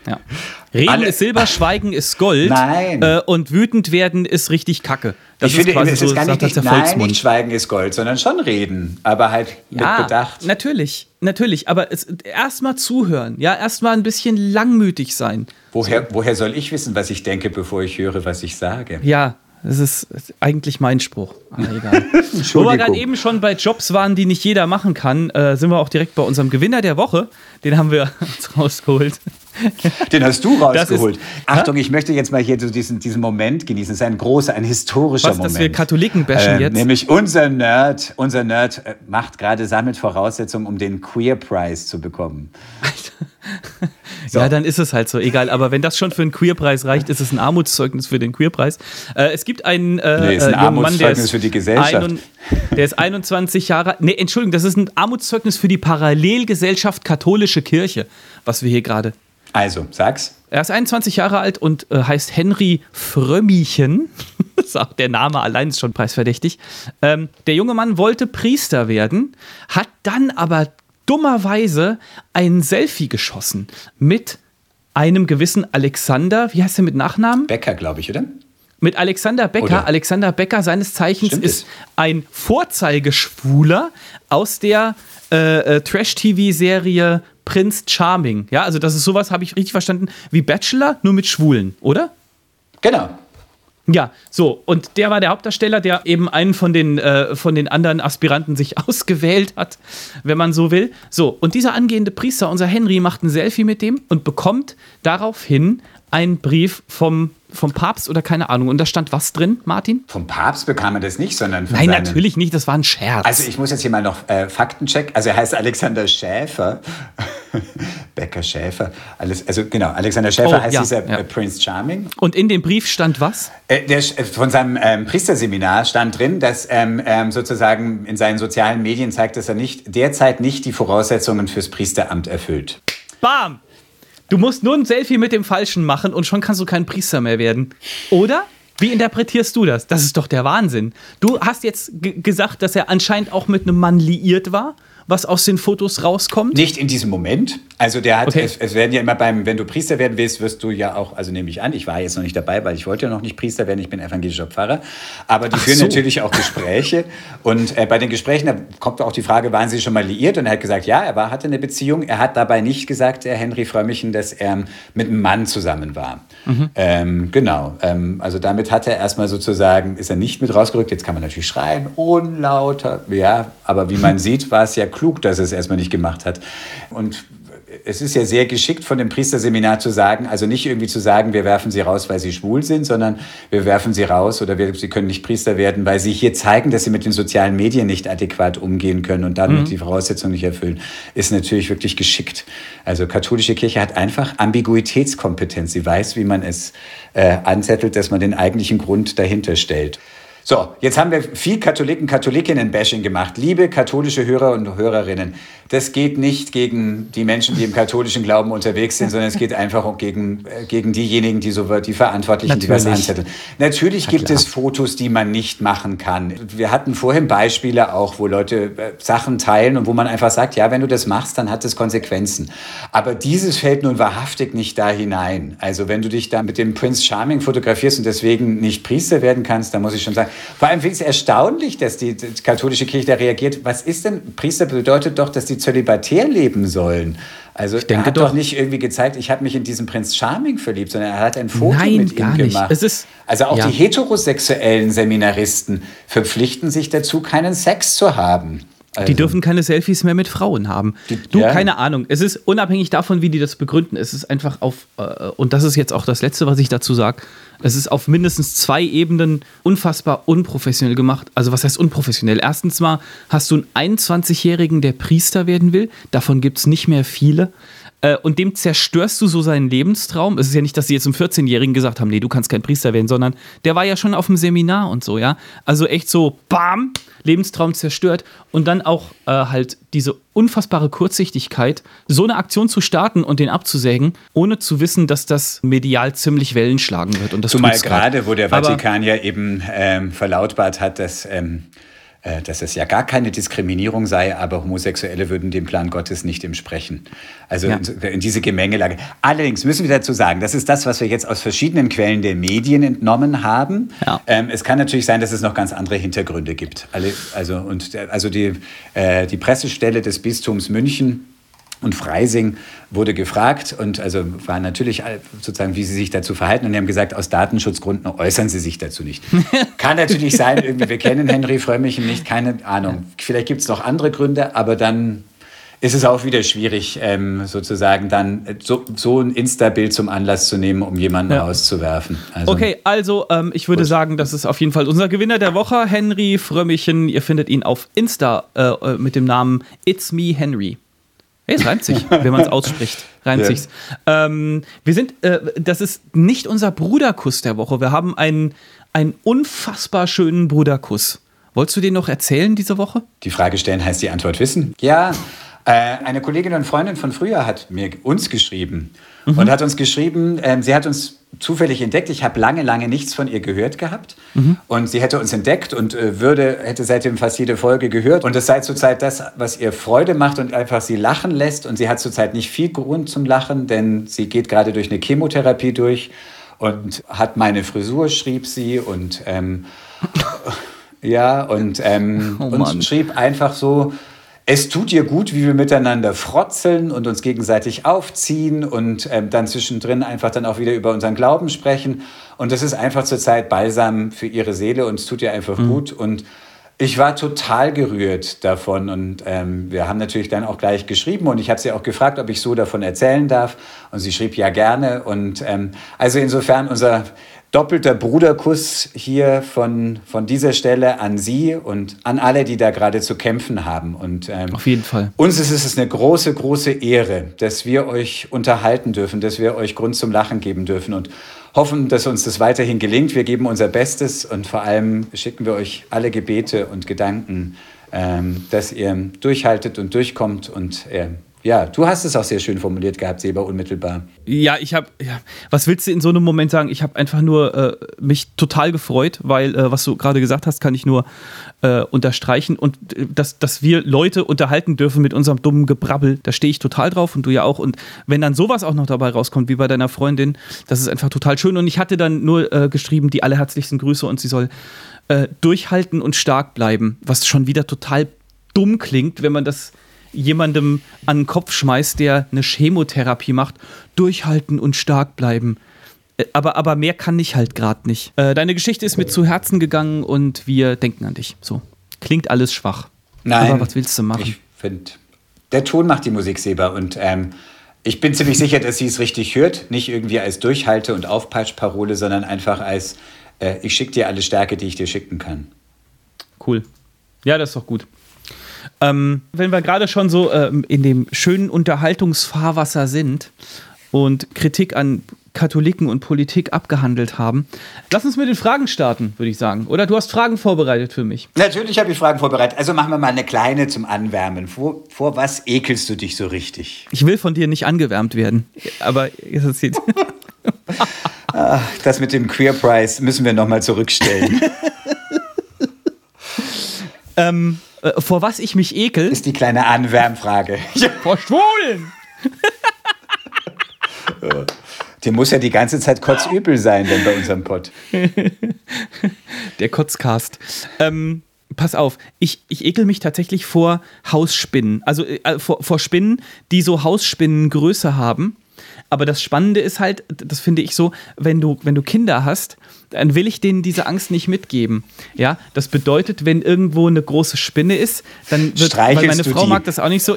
Ja. <laughs> Reden Alle- ist Silber, <laughs> Schweigen ist Gold. Nein. Äh, und wütend werden ist richtig Kacke. Das ich finde, quasi es ist gar nicht, der nein, Volksmund. nicht Schweigen ist Gold, sondern schon reden, aber halt mit ja, Bedacht. natürlich, natürlich. Aber erstmal zuhören, ja, erstmal ein bisschen langmütig sein. Woher, woher soll ich wissen, was ich denke, bevor ich höre, was ich sage? Ja, das ist eigentlich mein Spruch. Aber egal. <laughs> Wo wir gerade eben schon bei Jobs waren, die nicht jeder machen kann, äh, sind wir auch direkt bei unserem Gewinner der Woche. Den haben wir <laughs> uns rausgeholt. Den hast du Das ist- rausgeholt. Achtung, ich möchte jetzt mal hier diesen, diesen Moment genießen. Es ist ein großer, ein historischer Was, Moment. dass wir Katholiken bashen Ähm, jetzt? Nämlich unser Nerd, unser Nerd äh, macht gerade, sammelt Voraussetzungen, um den Queer Prize zu bekommen. Ja, dann ist es halt so, egal. Aber wenn das schon für einen Queerpreis reicht, ist es ein Armutszeugnis für den Queerpreis. Äh, es gibt einen, äh, Nee, ist ein äh, jungen Mann, der Armutszeugnis ist, für die Gesellschaft. einund- der ist 21 Jahre. Nee, Entschuldigung, das ist ein Armutszeugnis für die Parallelgesellschaft Katholische Kirche, was wir hier gerade. Also, sag's. Er ist 21 Jahre alt und äh, heißt Henry Frömmichen. <laughs> Auch der Name allein ist schon preisverdächtig. Ähm, der junge Mann wollte Priester werden, hat dann aber dummerweise ein Selfie geschossen mit einem gewissen Alexander, wie heißt er mit Nachnamen? Becker, glaube ich, oder? Mit Alexander Becker. Oder? Alexander Becker, seines Zeichens, Stimmt ist es? ein Vorzeigeschwuler aus der äh, äh, Trash-TV-Serie Prince Charming. Ja, also das ist sowas, habe ich richtig verstanden, wie Bachelor, nur mit Schwulen, oder? Genau. Ja, so. Und der war der Hauptdarsteller, der eben einen von den, äh, von den anderen Aspiranten sich <laughs> ausgewählt hat, wenn man so will. So, und dieser angehende Priester, unser Henry, macht ein Selfie mit dem und bekommt daraufhin einen Brief vom, vom Papst oder keine Ahnung. Und da stand was drin, Martin? Vom Papst bekam er das nicht, sondern von Nein, seinem- natürlich nicht, das war ein Scherz. Also ich muss jetzt hier mal noch äh, Faktencheck. Also er heißt Alexander Schäfer. <laughs> Becker Schäfer. Alles, also genau, Alexander Schäfer Oh, heißt ja, dieser ja. äh, Prince Charming. und in dem Brief stand was? Äh, der, äh, von seinem ähm, Priesterseminar stand drin, dass ähm, ähm, sozusagen in seinen sozialen Medien zeigt, dass er nicht derzeit nicht die Voraussetzungen fürs Priesteramt erfüllt. Bam! Du musst nur ein Selfie mit dem Falschen machen und schon kannst du kein Priester mehr werden. Oder? Wie interpretierst du das? Das ist doch der Wahnsinn. Du hast jetzt ge- gesagt, dass er anscheinend auch mit einem Mann liiert war, was aus den Fotos rauskommt. Nicht in diesem Moment. Also der hat, Okay. es, es werden ja immer beim, wenn du Priester werden willst, wirst du ja auch, also nehme ich an, ich war jetzt noch nicht dabei, weil ich wollte ja noch nicht Priester werden, ich bin evangelischer Pfarrer. Aber die Ach führen so. natürlich auch Gespräche. Und äh, bei den Gesprächen, da kommt auch die Frage, waren sie schon mal liiert? Und er hat gesagt, ja, er war, hatte eine Beziehung. Er hat dabei nicht gesagt, der Henry Frömmichen, dass er mit einem Mann zusammen war. Mhm. Ähm, genau. Ähm, also damit hat er erstmal sozusagen, ist er nicht mit rausgerückt. Jetzt kann man natürlich schreien, unlauter. Ja, aber wie man sieht, war es ja klug, dass er es erstmal nicht gemacht hat. Und es ist ja sehr geschickt von dem Priesterseminar zu sagen, also nicht irgendwie zu sagen, wir werfen sie raus, weil sie schwul sind, sondern wir werfen sie raus oder wir, sie können nicht Priester werden, weil sie hier zeigen, dass sie mit den sozialen Medien nicht adäquat umgehen können und damit die Voraussetzungen nicht erfüllen, ist natürlich wirklich geschickt. Also katholische Kirche hat einfach Ambiguitätskompetenz. Sie weiß, wie man es äh, anzettelt, dass man den eigentlichen Grund dahinter stellt. So, jetzt haben wir viel Katholiken, Katholikinnen-Bashing gemacht. Liebe katholische Hörer und Hörerinnen, das geht nicht gegen die Menschen, die im katholischen Glauben unterwegs sind, sondern es geht einfach auch gegen, äh, gegen diejenigen, die so die Verantwortlichen, die was Natürlich. anzetteln. Natürlich gibt es Fotos, die man nicht machen kann. Wir hatten vorhin Beispiele auch, wo Leute äh, Sachen teilen und wo man einfach sagt, ja, wenn du das machst, dann hat das Konsequenzen. Aber dieses fällt nun wahrhaftig nicht da hinein. Also wenn du dich da mit dem Prince Charming fotografierst und deswegen nicht Priester werden kannst, dann muss ich schon sagen, vor allem finde ich es erstaunlich, dass die, katholische Kirche da reagiert. Was ist denn, Priester bedeutet doch, dass die zölibatär leben sollen. Also er denke hat doch doch. nicht irgendwie gezeigt, ich habe mich in diesen Prinz Charming verliebt, sondern er hat ein Foto Nein, mit ihm gemacht. Also auch ja. die heterosexuellen Seminaristen verpflichten sich dazu, keinen Sex zu haben. Also, Die dürfen keine Selfies mehr mit Frauen haben. du, ja. keine Ahnung. Es ist unabhängig davon, wie die das begründen. Es ist einfach auf, äh, und das ist jetzt auch das Letzte, was ich dazu sage, es ist auf mindestens zwei Ebenen unfassbar unprofessionell gemacht. Also was heißt unprofessionell? Erstens mal hast du einen 21-Jährigen, der Priester werden will. Davon gibt es nicht mehr viele. Äh, Und dem zerstörst du so seinen Lebenstraum. Es ist ja nicht, dass sie jetzt einem 14-Jährigen gesagt haben, nee, du kannst kein Priester werden, sondern der war ja schon auf dem Seminar und so, ja. Also echt so, bam, Lebenstraum zerstört. Und dann auch äh, halt diese unfassbare Kurzsichtigkeit, so eine Aktion zu starten und den abzusägen, ohne zu wissen, dass das medial ziemlich Wellen schlagen wird. Und das Zumal gerade, wo der Aber- Vatikan ja eben ähm, verlautbart hat, dass ähm, äh, dass es ja gar keine Diskriminierung sei, aber Homosexuelle würden dem Plan Gottes nicht entsprechen. Also ja. in, diese Gemengelage. Allerdings müssen wir dazu sagen, das ist das, was wir jetzt aus verschiedenen Quellen der Medien entnommen haben. Ja. Ähm, es kann natürlich sein, dass es noch ganz andere Hintergründe gibt. Also, und, also die, äh, die Pressestelle des Bistums München und Freising wurde gefragt und also war natürlich sozusagen, wie sie sich dazu verhalten. Und die haben gesagt, aus Datenschutzgründen äußern sie sich dazu nicht. <laughs> Kann natürlich sein, irgendwie, wir kennen Henry Frömmichen nicht, keine Ahnung. Vielleicht gibt es noch andere Gründe, aber dann ist es auch wieder schwierig, ähm, sozusagen dann so, so ein Insta-Bild zum Anlass zu nehmen, um jemanden ja. rauszuwerfen. Also, okay, also ähm, ich würde gut. sagen, das ist auf jeden Fall unser Gewinner der Woche, Henry Frömmichen. Ihr findet ihn auf Insta äh, äh mit dem Namen It's Me Henry. Hey, es reimt sich, wenn man es ausspricht. Reimt ja. sich's. Ähm, wir sind, äh, das ist nicht unser Bruderkuss der Woche. Wir haben einen, einen unfassbar schönen Bruderkuss. Wolltest du den noch erzählen diese Woche? Die Frage stellen heißt die Antwort wissen. Ja, äh, eine Kollegin und Freundin von früher hat mir uns geschrieben mhm. und hat uns geschrieben, äh, sie hat uns zufällig entdeckt. Ich habe lange, lange nichts von ihr gehört gehabt. Mhm. Und sie hätte uns entdeckt und äh, würde, hätte seitdem fast jede Folge gehört. Und es sei zurzeit das, was ihr Freude macht und einfach sie lachen lässt. Und sie hat zurzeit nicht viel Grund zum Lachen, denn sie geht gerade durch eine Chemotherapie durch und hat meine Frisur, schrieb sie. Und ähm, <laughs> ja, und, ähm, oh und schrieb einfach so, es tut ihr gut, wie wir miteinander frotzeln und uns gegenseitig aufziehen und ähm, dann zwischendrin einfach dann auch wieder über unseren Glauben sprechen. Und das ist einfach zurzeit Balsam für ihre Seele und es tut ihr einfach mhm. gut. Und ich war total gerührt davon und ähm, wir haben natürlich dann auch gleich geschrieben und ich habe sie auch gefragt, ob ich so davon erzählen darf und sie schrieb ja gerne und ähm, also insofern unser doppelter Bruderkuss hier von, von dieser Stelle an Sie und an alle, die da gerade zu kämpfen haben. Und, ähm, Auf jeden Fall. Uns ist es eine große, große Ehre, dass wir euch unterhalten dürfen, dass wir euch Grund zum Lachen geben dürfen und hoffen, dass uns das weiterhin gelingt. Wir geben unser Bestes und vor allem schicken wir euch alle Gebete und Gedanken, ähm, dass ihr durchhaltet und durchkommt und äh, ja, du hast es auch sehr schön formuliert gehabt, Seba, unmittelbar. Ja, ich habe, ja, was willst du in so einem Moment sagen? Ich habe einfach nur äh, mich total gefreut, weil, äh, was du gerade gesagt hast, kann ich nur äh, unterstreichen. Und äh, dass, dass wir Leute unterhalten dürfen mit unserem dummen Gebrabbel, da stehe ich total drauf und du ja auch. Und wenn dann sowas auch noch dabei rauskommt, wie bei deiner Freundin, das ist einfach total schön. Und ich hatte dann nur äh, geschrieben, die allerherzlichsten Grüße und sie soll äh, durchhalten und stark bleiben, was schon wieder total dumm klingt, wenn man das jemandem an den Kopf schmeißt, der eine Chemotherapie macht, durchhalten und stark bleiben. Äh, aber, aber mehr kann ich halt gerade nicht. Äh, deine Geschichte ist mir zu Herzen gegangen und wir denken an dich. So. Klingt alles schwach. Nein. Aber was willst du machen? Ich finde, der Ton macht die Musik, Seba. Und ähm, ich bin ziemlich sicher, dass sie es richtig hört. Nicht irgendwie als Durchhalte- und Aufpeitschparole, sondern einfach als äh, ich schicke dir alle Stärke, die ich dir schicken kann. Cool. Ja, das ist doch gut. Ähm, wenn wir gerade schon so ähm, in dem schönen Unterhaltungsfahrwasser sind und Kritik an Katholiken und Politik abgehandelt haben. Lass uns mit den Fragen starten, würde ich sagen. Oder du hast Fragen vorbereitet für mich. Natürlich habe ich Fragen vorbereitet. Also machen wir mal eine kleine zum Anwärmen. Vor, vor was ekelst du dich so richtig? Ich will von dir nicht angewärmt werden. Aber ist es jetzt. Ach, das mit dem Queer Prize müssen wir nochmal zurückstellen. <laughs> ähm, äh, vor was ich mich ekel. Ist die kleine Anwärmfrage. <laughs> vor Schwulen! <laughs> Dir muss ja die ganze Zeit kotzübel sein, denn bei unserem Pott. <laughs> Der Kotzcast. Ähm, pass auf, ich, ich ekel mich tatsächlich vor Hausspinnen. Also äh, vor, vor Spinnen, die so Hausspinnengröße haben. Aber das Spannende ist halt, das finde ich so, wenn du, wenn du Kinder hast, dann will ich denen diese Angst nicht mitgeben. Ja, das bedeutet, wenn irgendwo eine große Spinne ist, dann wird, weil meine Frau die? mag das auch nicht so,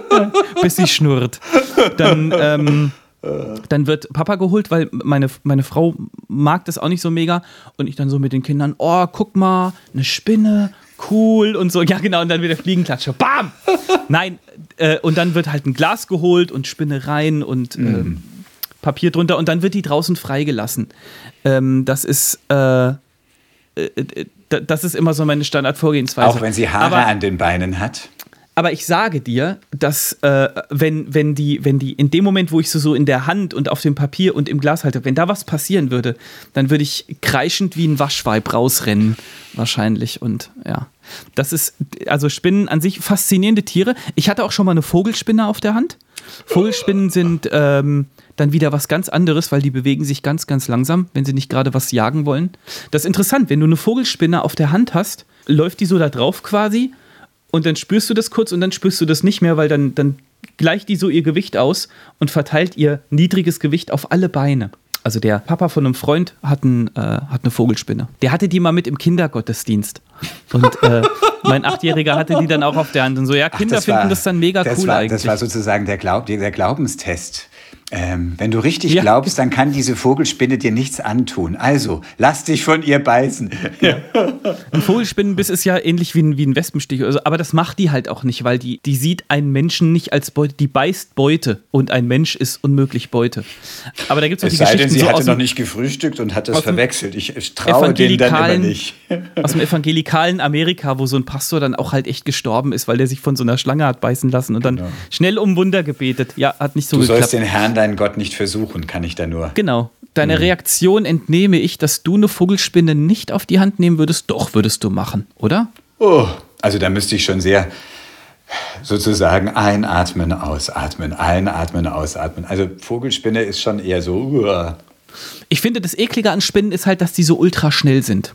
<laughs> bis sie schnurrt. Dann, ähm, dann wird Papa geholt, weil meine, meine Frau mag das auch nicht so mega. Und ich dann so mit den Kindern, oh, guck mal, eine Spinne, cool und so. Ja, genau, und dann wieder Fliegenklatsche. Bam! Nein, äh, und dann wird halt ein Glas geholt und Spinnereien und mhm. ähm, Papier drunter und dann wird die draußen freigelassen. Ähm, das ist. Äh, äh, äh das ist immer so meine Standardvorgehensweise. Auch wenn sie Haare Aber, an den Beinen hat? Aber ich sage dir, dass äh, wenn, wenn, die, wenn die in dem Moment, wo ich sie so in der Hand und auf dem Papier und im Glas halte, wenn da was passieren würde, dann würde ich kreischend wie ein Waschweib rausrennen, wahrscheinlich. Und ja, das ist, also Spinnen an sich faszinierende Tiere. Ich hatte auch schon mal eine Vogelspinne auf der Hand. Vogelspinnen sind ähm, dann wieder was ganz anderes, weil die bewegen sich ganz, ganz langsam, wenn sie nicht gerade was jagen wollen. Das ist interessant, wenn du eine Vogelspinne auf der Hand hast, läuft die so da drauf quasi und dann spürst du das kurz und dann spürst du das nicht mehr, weil dann, dann gleicht die so ihr Gewicht aus und verteilt ihr niedriges Gewicht auf alle Beine. Also der Papa von einem Freund hat, ein, äh, hat eine Vogelspinne. Der hatte die mal mit im Kindergottesdienst. Und äh, <laughs> mein Achtjähriger hatte die dann auch auf der Hand. Und so, ja, Kinder Ach, das finden war, das dann mega das cool war, eigentlich. Das war sozusagen der, Glaub, der Glaubenstest. Ähm, wenn du richtig ja. glaubst, dann kann diese Vogelspinne dir nichts antun. Also, lass dich von ihr beißen. Ja. Ein Vogelspinnenbiss ist ja ähnlich wie ein, wie ein Wespenstich. Also, aber das macht die halt auch nicht, weil die, die sieht einen Menschen nicht als Beute. Die beißt Beute und ein Mensch ist unmöglich Beute. Aber da gibt es auch die sei Geschichten denn, sie so hatte noch nicht gefrühstückt und hat das verwechselt. Ich, ich traue denen dann immer nicht. <laughs> aus dem evangelikalen Amerika, wo so ein Pastor dann auch halt echt gestorben ist, weil der sich von so einer Schlange hat beißen lassen und dann genau. schnell um Wunder gebetet. Ja, hat nicht so du geklappt. Du sollst den Herrn deinen Gott nicht versuchen, kann ich da nur. Genau. Deine hm. Reaktion entnehme ich, dass du eine Vogelspinne nicht auf die Hand nehmen würdest. Doch, würdest du machen, oder? Oh, also da müsste ich schon sehr sozusagen einatmen, ausatmen, einatmen, ausatmen. Also Vogelspinne ist schon eher so. Uh. Ich finde, das Eklige an Spinnen ist halt, dass die so ultra schnell sind.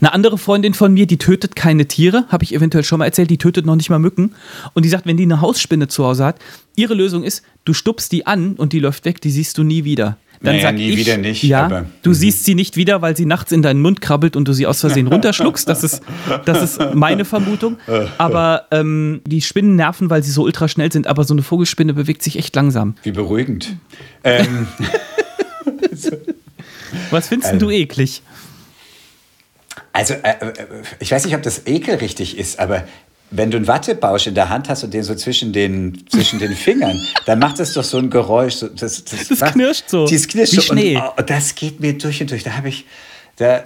Eine andere Freundin von mir, die tötet keine Tiere, habe ich eventuell schon mal erzählt, die tötet noch nicht mal Mücken. Und die sagt, wenn die eine Hausspinne zu Hause hat, ihre Lösung ist, du stupst die an und die läuft weg, die siehst du nie wieder. Dann naja, sag nie ich, wieder nicht. Ja, aber, du siehst sie nicht wieder, weil sie nachts in deinen Mund krabbelt und du sie aus Versehen runterschluckst. Das ist, das ist meine Vermutung. Aber ähm, die Spinnen nerven, weil sie so ultra schnell sind. Aber so eine Vogelspinne bewegt sich echt langsam. Wie beruhigend. ähm. <laughs> Was findest also, du eklig? Also, äh, äh, ich weiß nicht, ob das Ekel richtig ist, aber wenn du einen Wattebausch in der Hand hast und den so zwischen den, zwischen den Fingern, <laughs> dann macht das doch so ein Geräusch. Das, das, das knirscht so. Dieses knirscht Wie Schnee. Und, oh, das geht mir durch und durch. Da habe ich. Da,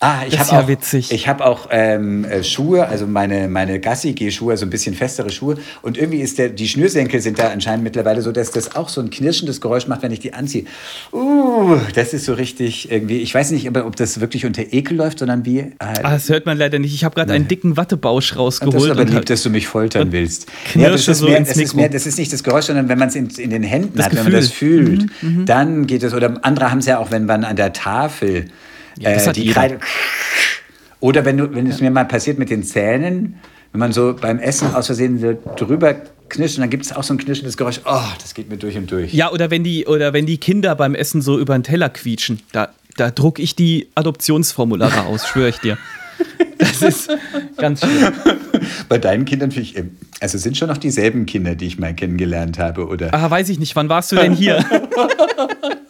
Ah, ich habe ja auch, witzig. Ich habe auch ähm, äh, Schuhe, also meine, meine Gassi-G-Schuhe, also ein bisschen festere Schuhe. Und irgendwie ist der, die Schnürsenkel sind da anscheinend mittlerweile so, dass das auch so ein knirschendes Geräusch macht, wenn ich die anziehe. Uh, das ist so richtig irgendwie. Ich weiß nicht, ob das wirklich unter Ekel läuft, sondern wie. Äh, ah, das hört man leider nicht. Ich habe gerade einen dicken Wattebausch rausgeholt. Und das ist aber lieb, dass du mich foltern willst. Ja, das, ist mehr, das, ist mehr, das ist nicht das Geräusch, sondern wenn man es in, in, den Händen das hat, Gefühl. wenn man das fühlt, mhm, mhm. dann geht es. Oder andere haben es ja auch, wenn man an der Tafel. Ja, das äh, die Kreide. Oder wenn, du, wenn es mir mal passiert mit den Zähnen, wenn man so beim Essen aus Versehen so drüber knirscht und dann gibt es auch so ein knirschendes Geräusch. Oh, das geht mir durch und durch. Ja, oder wenn die, oder wenn die Kinder beim Essen so über den Teller quietschen, da, da drucke ich die Adoptionsformulare aus, schwöre ich dir. Das ist ganz schön. Bei deinen Kindern finde ich, also sind schon noch dieselben Kinder, die ich mal kennengelernt habe, oder? Ah, weiß ich nicht. Wann warst du denn hier? <laughs>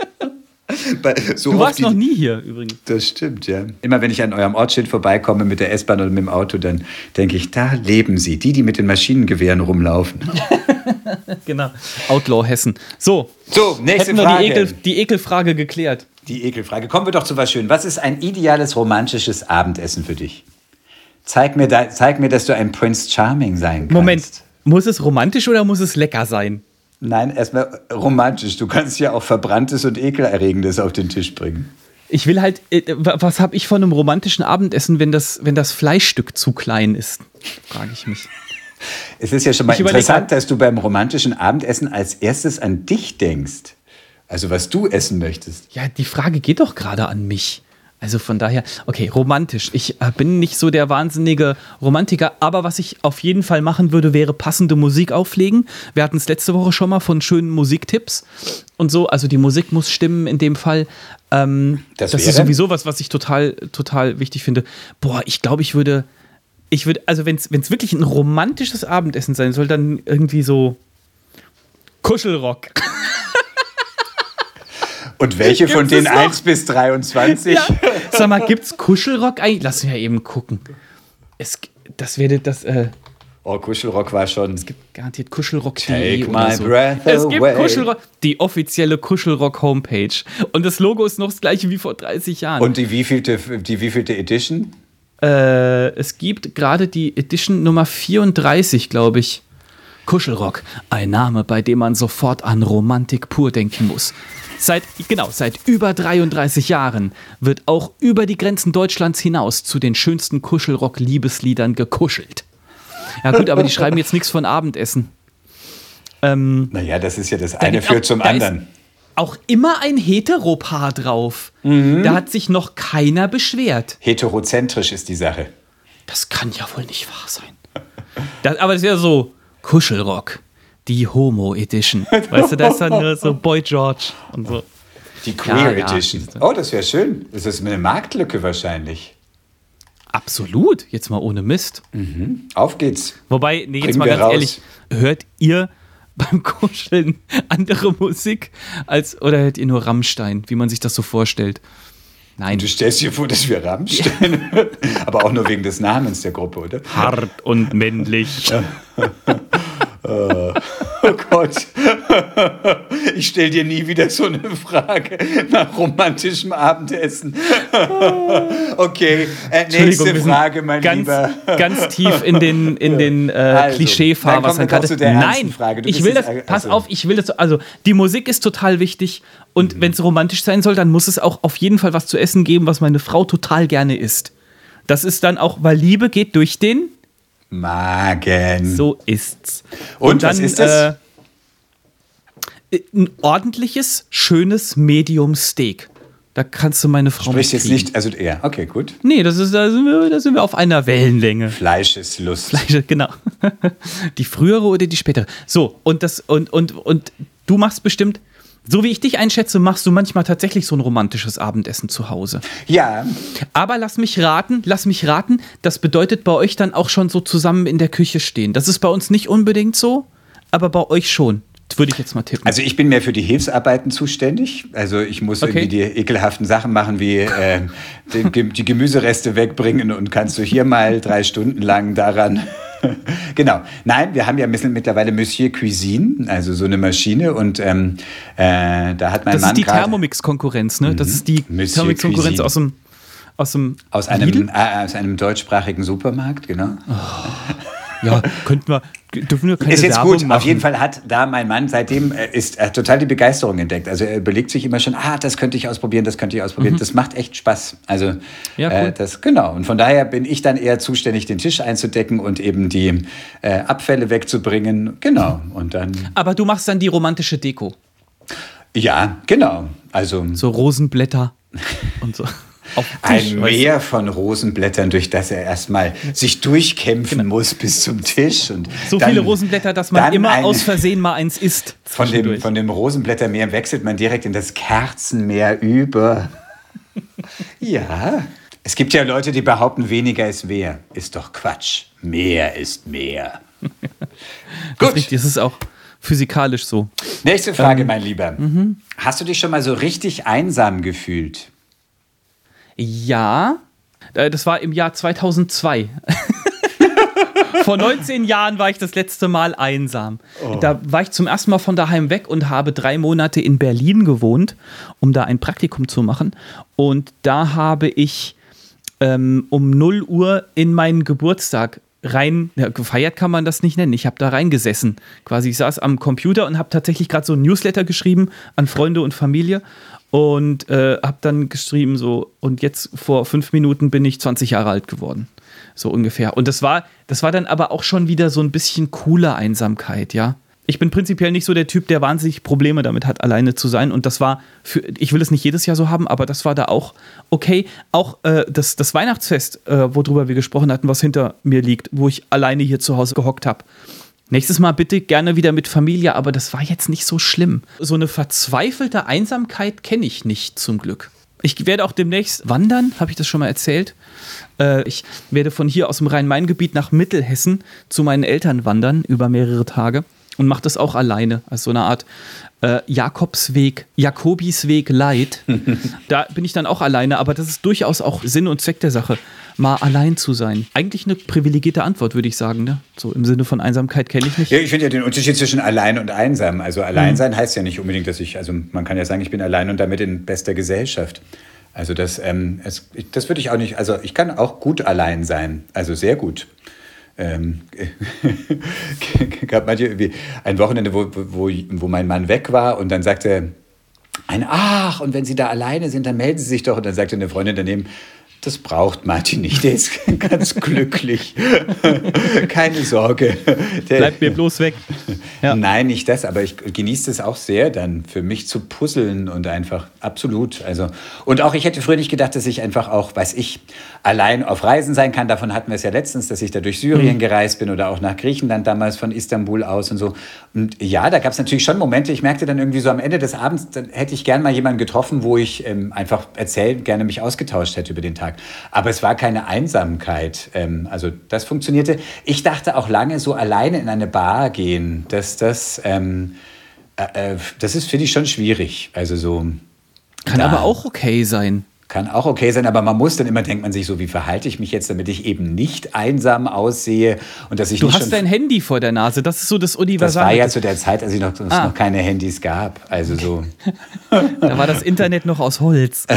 <laughs> so du warst die, noch nie hier übrigens. Das stimmt, ja. Immer wenn ich an eurem Ortsschild vorbeikomme mit der S-Bahn oder mit dem Auto, dann denke ich, da leben sie, die, die mit den Maschinengewehren rumlaufen. <laughs> genau. Outlaw Hessen. So. So, nächste Hätten Frage. Wir die, Ekel, die Ekelfrage geklärt. Die Ekelfrage. Kommen wir doch zu was Schönem. Was ist ein ideales romantisches Abendessen für dich? Zeig mir, da, zeig mir dass du ein Prince Charming sein kannst. Moment. Muss es romantisch oder muss es lecker sein? Nein, erstmal romantisch. Du kannst ja auch Verbranntes und Ekelerregendes auf den Tisch bringen. Ich will halt, äh, was habe ich von einem romantischen Abendessen, wenn das, wenn das Fleischstück zu klein ist? Frage ich mich. Es ist ja schon mal ich interessant, dass du beim romantischen Abendessen als erstes an dich denkst. Also was du essen möchtest. Ja, die Frage geht doch gerade an mich. Also von daher, okay, romantisch. Ich äh, bin nicht so der wahnsinnige Romantiker, aber was ich auf jeden Fall machen würde, wäre passende Musik auflegen. Wir hatten es letzte Woche schon mal von schönen Musiktipps und so. Also die Musik muss stimmen in dem Fall. Ähm, das, das ist sowieso was, was ich total, total wichtig finde. Boah, ich glaube, ich würde, ich würde, also wenn es wirklich ein romantisches Abendessen sein soll, dann irgendwie so Kuschelrock. Und welche von den 1 bis 23? Ja. Sag mal, gibt's Kuschelrock eigentlich? Lass mich ja eben gucken. Es, das werde das. Äh, oh, Kuschelrock war schon. Es gibt garantiert Kuschelrock.de oder so. Es gibt Kuschelrock, die offizielle Kuschelrock Homepage. Und das Logo ist noch das gleiche wie vor 30 Jahren. Und die wievielte, die wievielte Edition? Äh, es gibt gerade die Edition Nummer 34, glaube ich. Kuschelrock, ein Name, bei dem man sofort an Romantik pur denken muss. Seit, genau, seit über 33 Jahren wird auch über die Grenzen Deutschlands hinaus zu den schönsten Kuschelrock-Liebesliedern gekuschelt. Ja gut, aber die schreiben jetzt nichts von Abendessen. Ähm, naja, das ist ja das eine führt zum anderen. Auch immer ein Heteropaar drauf. Mhm. Da hat sich noch keiner beschwert. Heterozentrisch ist die Sache. Das kann ja wohl nicht wahr sein. <laughs> Das, aber das ist ja so Kuschelrock, die Homo Edition. Weißt du, da ist dann nur so Boy George und so. Die Queer ja, Edition. Ja. Oh, das wäre schön. Das ist eine Marktlücke wahrscheinlich. Absolut, jetzt mal ohne Mist. Mhm. Auf geht's. Wobei, nee, jetzt Bringen mal ganz raus. ehrlich, hört ihr beim Kuscheln andere Musik als oder hört ihr nur Rammstein, wie man sich das so vorstellt? Nein. Du stellst dir vor, dass wir Rammstein hören, <laughs> aber auch nur wegen des Namens der Gruppe, oder? Hart und männlich. <laughs> oh Gott. Ich stelle dir nie wieder so eine Frage nach romantischem Abendessen. Okay, äh, nächste Frage, mein ganz, Lieber. Ganz tief in den, in den äh, also, Klischee-Fahrwasser. Nein, ich will das, pass also. auf, ich will das, also die Musik ist total wichtig und mhm. wenn es romantisch sein soll, dann muss es auch auf jeden Fall was zu essen geben, was meine Frau total gerne isst. Das ist dann auch, weil Liebe geht durch den Magen. So ist's. Und, Und dann, was ist das? Äh, ein ordentliches, schönes Medium-Steak. Da kannst du meine Frau Sprichst jetzt nicht, also ja, okay, gut. Nee, das ist, da, sind wir, da sind wir auf einer Wellenlänge. Fleisch ist Lust. Fleisch, genau. <laughs> Die frühere oder die spätere. So, und das, und, und, und du machst bestimmt so wie ich dich einschätze, machst du manchmal tatsächlich so ein romantisches Abendessen zu Hause. Ja. Aber lass mich raten, lass mich raten, das bedeutet bei euch dann auch schon so zusammen in der Küche stehen. Das ist bei uns nicht unbedingt so, aber bei euch schon. Würde ich jetzt mal tippen. Also ich bin mehr für die Hilfsarbeiten zuständig. Also ich muss okay. irgendwie die ekelhaften Sachen machen, wie äh, die, die Gemüsereste wegbringen und kannst du hier mal drei Stunden lang daran <laughs> genau. Nein, wir haben ja mittlerweile Monsieur Cuisine, also so eine Maschine. Und ähm, äh, da hat mein das Mann. Das ist die Thermomix-Konkurrenz, ne? Das ist die Thermomix-Konkurrenz aus dem. Aus, dem aus, einem, äh, aus einem deutschsprachigen Supermarkt, genau. Oh. Ja, könnten wir, dürfen wir keine Ist jetzt Werbung gut. Machen. Auf jeden Fall hat da mein Mann seitdem äh, ist er total die Begeisterung entdeckt. Also er überlegt sich immer schon, ah, das könnte ich ausprobieren, das könnte ich ausprobieren. Mhm. Das macht echt Spaß. Also ja, cool. äh, das genau. Und von daher bin ich dann eher zuständig, den Tisch einzudecken und eben die äh, Abfälle wegzubringen. Genau. Und dann. Aber du machst dann die romantische Deko. Ja, genau. Also so Rosenblätter und so. <laughs> Ein Meer von Rosenblättern, durch das er erstmal sich durchkämpfen genau. muss bis zum Tisch. Und so dann, viele Rosenblätter, dass man immer ein, aus Versehen mal eins isst. Von dem, von dem Rosenblättermeer wechselt man direkt in das Kerzenmeer über. <laughs> ja. Es gibt ja Leute, die behaupten, weniger ist mehr. Ist doch Quatsch. Mehr ist mehr. <laughs> Gut. Das ist auch physikalisch so. Nächste Frage, ähm, mein Lieber. Mhm. Hast du dich schon mal so richtig einsam gefühlt? Ja, äh, das war im Jahr 2002. <laughs> Vor 19 Jahren war ich das letzte Mal einsam. Oh. Da war ich zum ersten Mal von daheim weg und habe drei Monate in Berlin gewohnt, um da ein Praktikum zu machen. Und da habe ich ähm, um 0 Uhr in meinen Geburtstag rein, ja, gefeiert kann man das nicht nennen. Ich habe da reingesessen. Quasi, ich saß am Computer und habe tatsächlich gerade so ein Newsletter geschrieben an Freunde und Familie und äh, habe dann geschrieben so und jetzt vor fünf Minuten bin ich 20 Jahre alt geworden, so ungefähr. Und das war, das war dann aber auch schon wieder so ein bisschen coole Einsamkeit, ja. Ich bin prinzipiell nicht so der Typ, der wahnsinnig Probleme damit hat, alleine zu sein. Und das war für, ich will es nicht jedes Jahr so haben, aber das war da auch okay. Auch äh, das, das Weihnachtsfest, äh, worüber wir gesprochen hatten, was hinter mir liegt, wo ich alleine hier zu Hause gehockt habe Nächstes Mal bitte gerne wieder mit Familie, aber das war jetzt nicht so schlimm. So eine verzweifelte Einsamkeit kenne ich nicht zum Glück. Ich werde auch demnächst wandern, habe ich das schon mal erzählt. Äh, ich werde von hier aus dem Rhein-Main-Gebiet nach Mittelhessen zu meinen Eltern wandern über mehrere Tage und mache das auch alleine, als so eine Art äh, Jakobsweg, Jakobisweg Light. <laughs> da bin ich dann auch alleine, aber das ist durchaus auch Sinn und Zweck der Sache, mal allein zu sein. Eigentlich eine privilegierte Antwort, würde ich sagen. Ne? So im Sinne von Einsamkeit kenne ich nicht. Ja, ich finde ja den Unterschied zwischen allein und einsam. Also allein sein mhm. heißt ja nicht unbedingt, dass ich, also man kann ja sagen, ich bin allein und damit in bester Gesellschaft. Also das, ähm, es, das würde ich auch nicht, also ich kann auch gut allein sein, also sehr gut. Ähm, <laughs> gab manche, ein Wochenende, wo, wo, wo mein Mann weg war und dann sagte ein Ach, und wenn Sie da alleine sind, dann melden Sie sich doch. Und dann sagte eine Freundin daneben, das braucht Martin nicht, der ist <laughs> ganz glücklich. <laughs> Keine Sorge. Der, Bleibt mir bloß weg. Ja. Nein, nicht das, aber ich genieße es auch sehr, dann für mich zu puzzeln und einfach absolut. Also, und auch ich hätte früher nicht gedacht, dass ich einfach auch, weiß ich, allein auf Reisen sein kann. Davon hatten wir es ja letztens, dass ich da durch Syrien mhm. gereist bin oder auch nach Griechenland damals von Istanbul aus und so. Und ja, da gab es natürlich schon Momente, ich merkte dann irgendwie so am Ende des Abends, dann hätte ich gern mal jemanden getroffen, wo ich ähm, einfach erzählt, gerne mich ausgetauscht hätte über den Tag. Aber es war keine Einsamkeit. Ähm, also das funktionierte. Ich dachte auch lange, so alleine in eine Bar gehen, dass das, ähm, äh, äh das ist, finde ich, schon schwierig. Also so. Kann da. aber auch okay sein. Kann auch okay sein, aber man muss dann immer, denkt man sich so, wie verhalte ich mich jetzt, damit ich eben nicht einsam aussehe und dass ich Du hast dein Handy vor der Nase, das ist so das Universal. Das war ja zu der Zeit, als es noch, ah. noch keine Handys gab. Also so. <laughs> da war das Internet noch aus Holz. <laughs>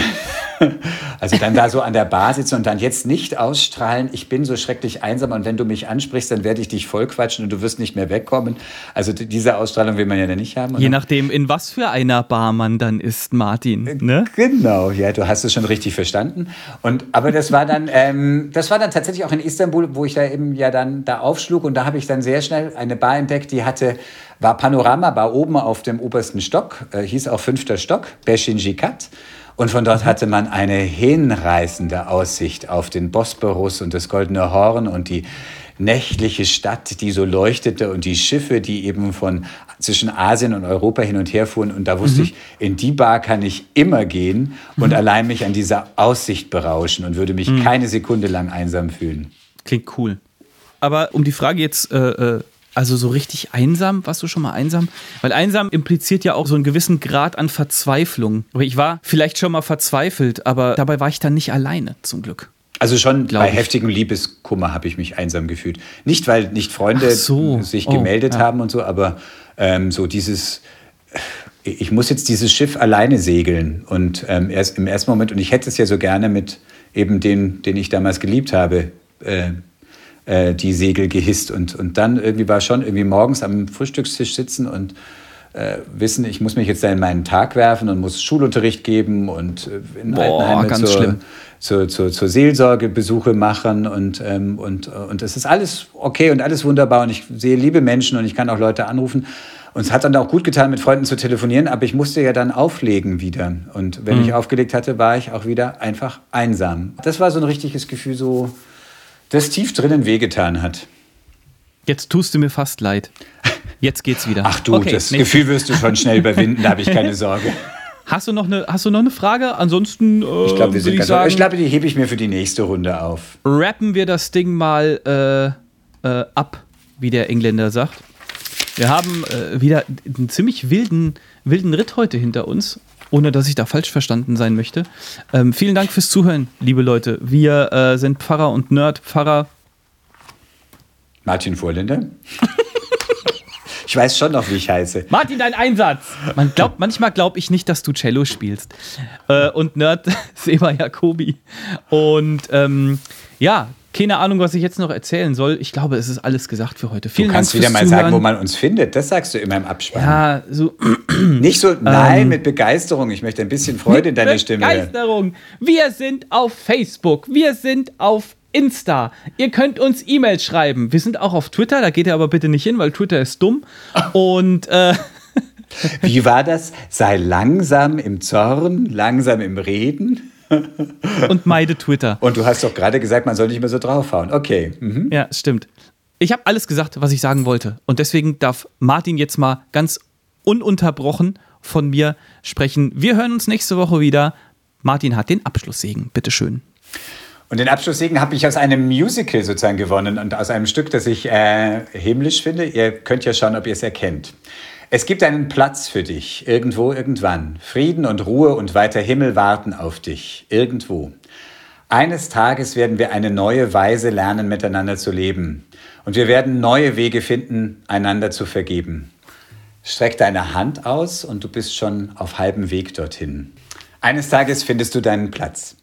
Also dann da so an der Bar sitzen und dann jetzt nicht ausstrahlen, ich bin so schrecklich einsam und wenn du mich ansprichst, dann werde ich dich vollquatschen und du wirst nicht mehr wegkommen. Also diese Ausstrahlung will man ja dann nicht haben. Je nachdem, in was für einer Bar man dann ist, Martin. Ne? Genau, ja, du hast es schon richtig verstanden. Und, aber das war dann, ähm, das war dann tatsächlich auch in Istanbul, wo ich da eben ja dann da aufschlug und da habe ich dann sehr schnell eine Bar entdeckt, die hatte war Panorama, war oben auf dem obersten Stock, äh, hieß auch fünfter Stock, Beshinjikat. Und von dort hatte man eine hinreißende Aussicht auf den Bosporus und das Goldene Horn und die nächtliche Stadt, die so leuchtete und die Schiffe, die eben von zwischen Asien und Europa hin und her fuhren. Und da wusste mhm. ich, in die Bar kann ich immer gehen und mhm. allein mich an dieser Aussicht berauschen und würde mich mhm. keine Sekunde lang einsam fühlen. Klingt cool. Aber um die Frage jetzt äh, äh also so richtig einsam? Warst du schon mal einsam? Weil einsam impliziert ja auch so einen gewissen Grad an Verzweiflung. Aber ich war vielleicht schon mal verzweifelt, aber dabei war ich dann nicht alleine, zum Glück. Also schon bei ich. heftigem Liebeskummer habe ich mich einsam gefühlt. Nicht, weil nicht Freunde so. sich oh, gemeldet ja. haben und so, aber ähm, so dieses, ich muss jetzt dieses Schiff alleine segeln. Und ähm, erst im ersten Moment, und ich hätte es ja so gerne mit eben den, den ich damals geliebt habe, äh, äh, die Segel gehisst. Und, und dann irgendwie war schon irgendwie morgens am Frühstückstisch sitzen und äh, wissen, ich muss mich jetzt in meinen Tag werfen und muss Schulunterricht geben und äh, in Boah, Altenheime zur, zur, zur, zur, Seelsorgebesuche machen und, ähm, und, und das ist alles okay und alles wunderbar und ich sehe liebe Menschen und ich kann auch Leute anrufen. Und es hat dann auch gut getan, mit Freunden zu telefonieren, aber ich musste ja dann auflegen wieder. Und wenn mhm. ich aufgelegt hatte, war ich auch wieder einfach einsam. Das war so ein richtiges Gefühl, so, das tief drinnen wehgetan hat. Jetzt tust du mir fast leid. Jetzt geht's wieder. Ach du, okay, das nee. Gefühl wirst du schon schnell überwinden, da habe ich keine <laughs> Sorge. Hast du noch eine, hast du noch eine Frage? Ansonsten. Äh, ich glaube, wir sind ganz sagen, Ich glaube, die hebe ich mir für die nächste Runde auf. Rappen wir das Ding mal äh, äh, ab, wie der Engländer sagt. Wir haben äh, wieder einen ziemlich wilden, wilden Ritt heute hinter uns ohne dass ich da falsch verstanden sein möchte. Ähm, vielen Dank fürs Zuhören, liebe Leute. Wir äh, sind Pfarrer und Nerd. Pfarrer. Martin Vorländer. <laughs> ich weiß schon noch, wie ich heiße. Martin, dein Einsatz. Man glaubt, manchmal glaube ich nicht, dass du Cello spielst. Äh, und Nerd <laughs> Seba Jacobi. Und ähm, ja, keine Ahnung, was ich jetzt noch erzählen soll. Ich glaube, es ist alles gesagt für heute. Vielen du kannst Dank wieder mal Zuhören. sagen, wo man uns findet. Das sagst du immer im Abspann. Ja, so. <clears throat> Nicht so, nein, ähm, mit Begeisterung. Ich möchte ein bisschen Freude in deiner Stimme. Begeisterung. Wir sind auf Facebook. Wir sind auf Insta. Ihr könnt uns E-Mails schreiben. Wir sind auch auf Twitter. Da geht ihr aber bitte nicht hin, weil Twitter ist dumm. Und. Äh, <laughs> Wie war das? Sei langsam im Zorn, langsam im Reden und meide Twitter. Und du hast doch gerade gesagt, man soll nicht mehr so draufhauen. Okay. Mhm. Ja, stimmt. Ich habe alles gesagt, was ich sagen wollte. Und deswegen darf Martin jetzt mal ganz ununterbrochen von mir sprechen. Wir hören uns nächste Woche wieder. Martin hat den Abschlusssegen. Bitteschön. Und den Abschlusssegen habe ich aus einem Musical sozusagen gewonnen und aus einem Stück, das ich äh, himmlisch finde. Ihr könnt ja schauen, ob ihr es erkennt. Es gibt einen Platz für dich, irgendwo, irgendwann. Frieden und Ruhe und weiter Himmel warten auf dich, irgendwo. Eines Tages werden wir eine neue Weise lernen, miteinander zu leben. Und wir werden neue Wege finden, einander zu vergeben. Streck deine Hand aus und du bist schon auf halbem Weg dorthin. Eines Tages findest du deinen Platz.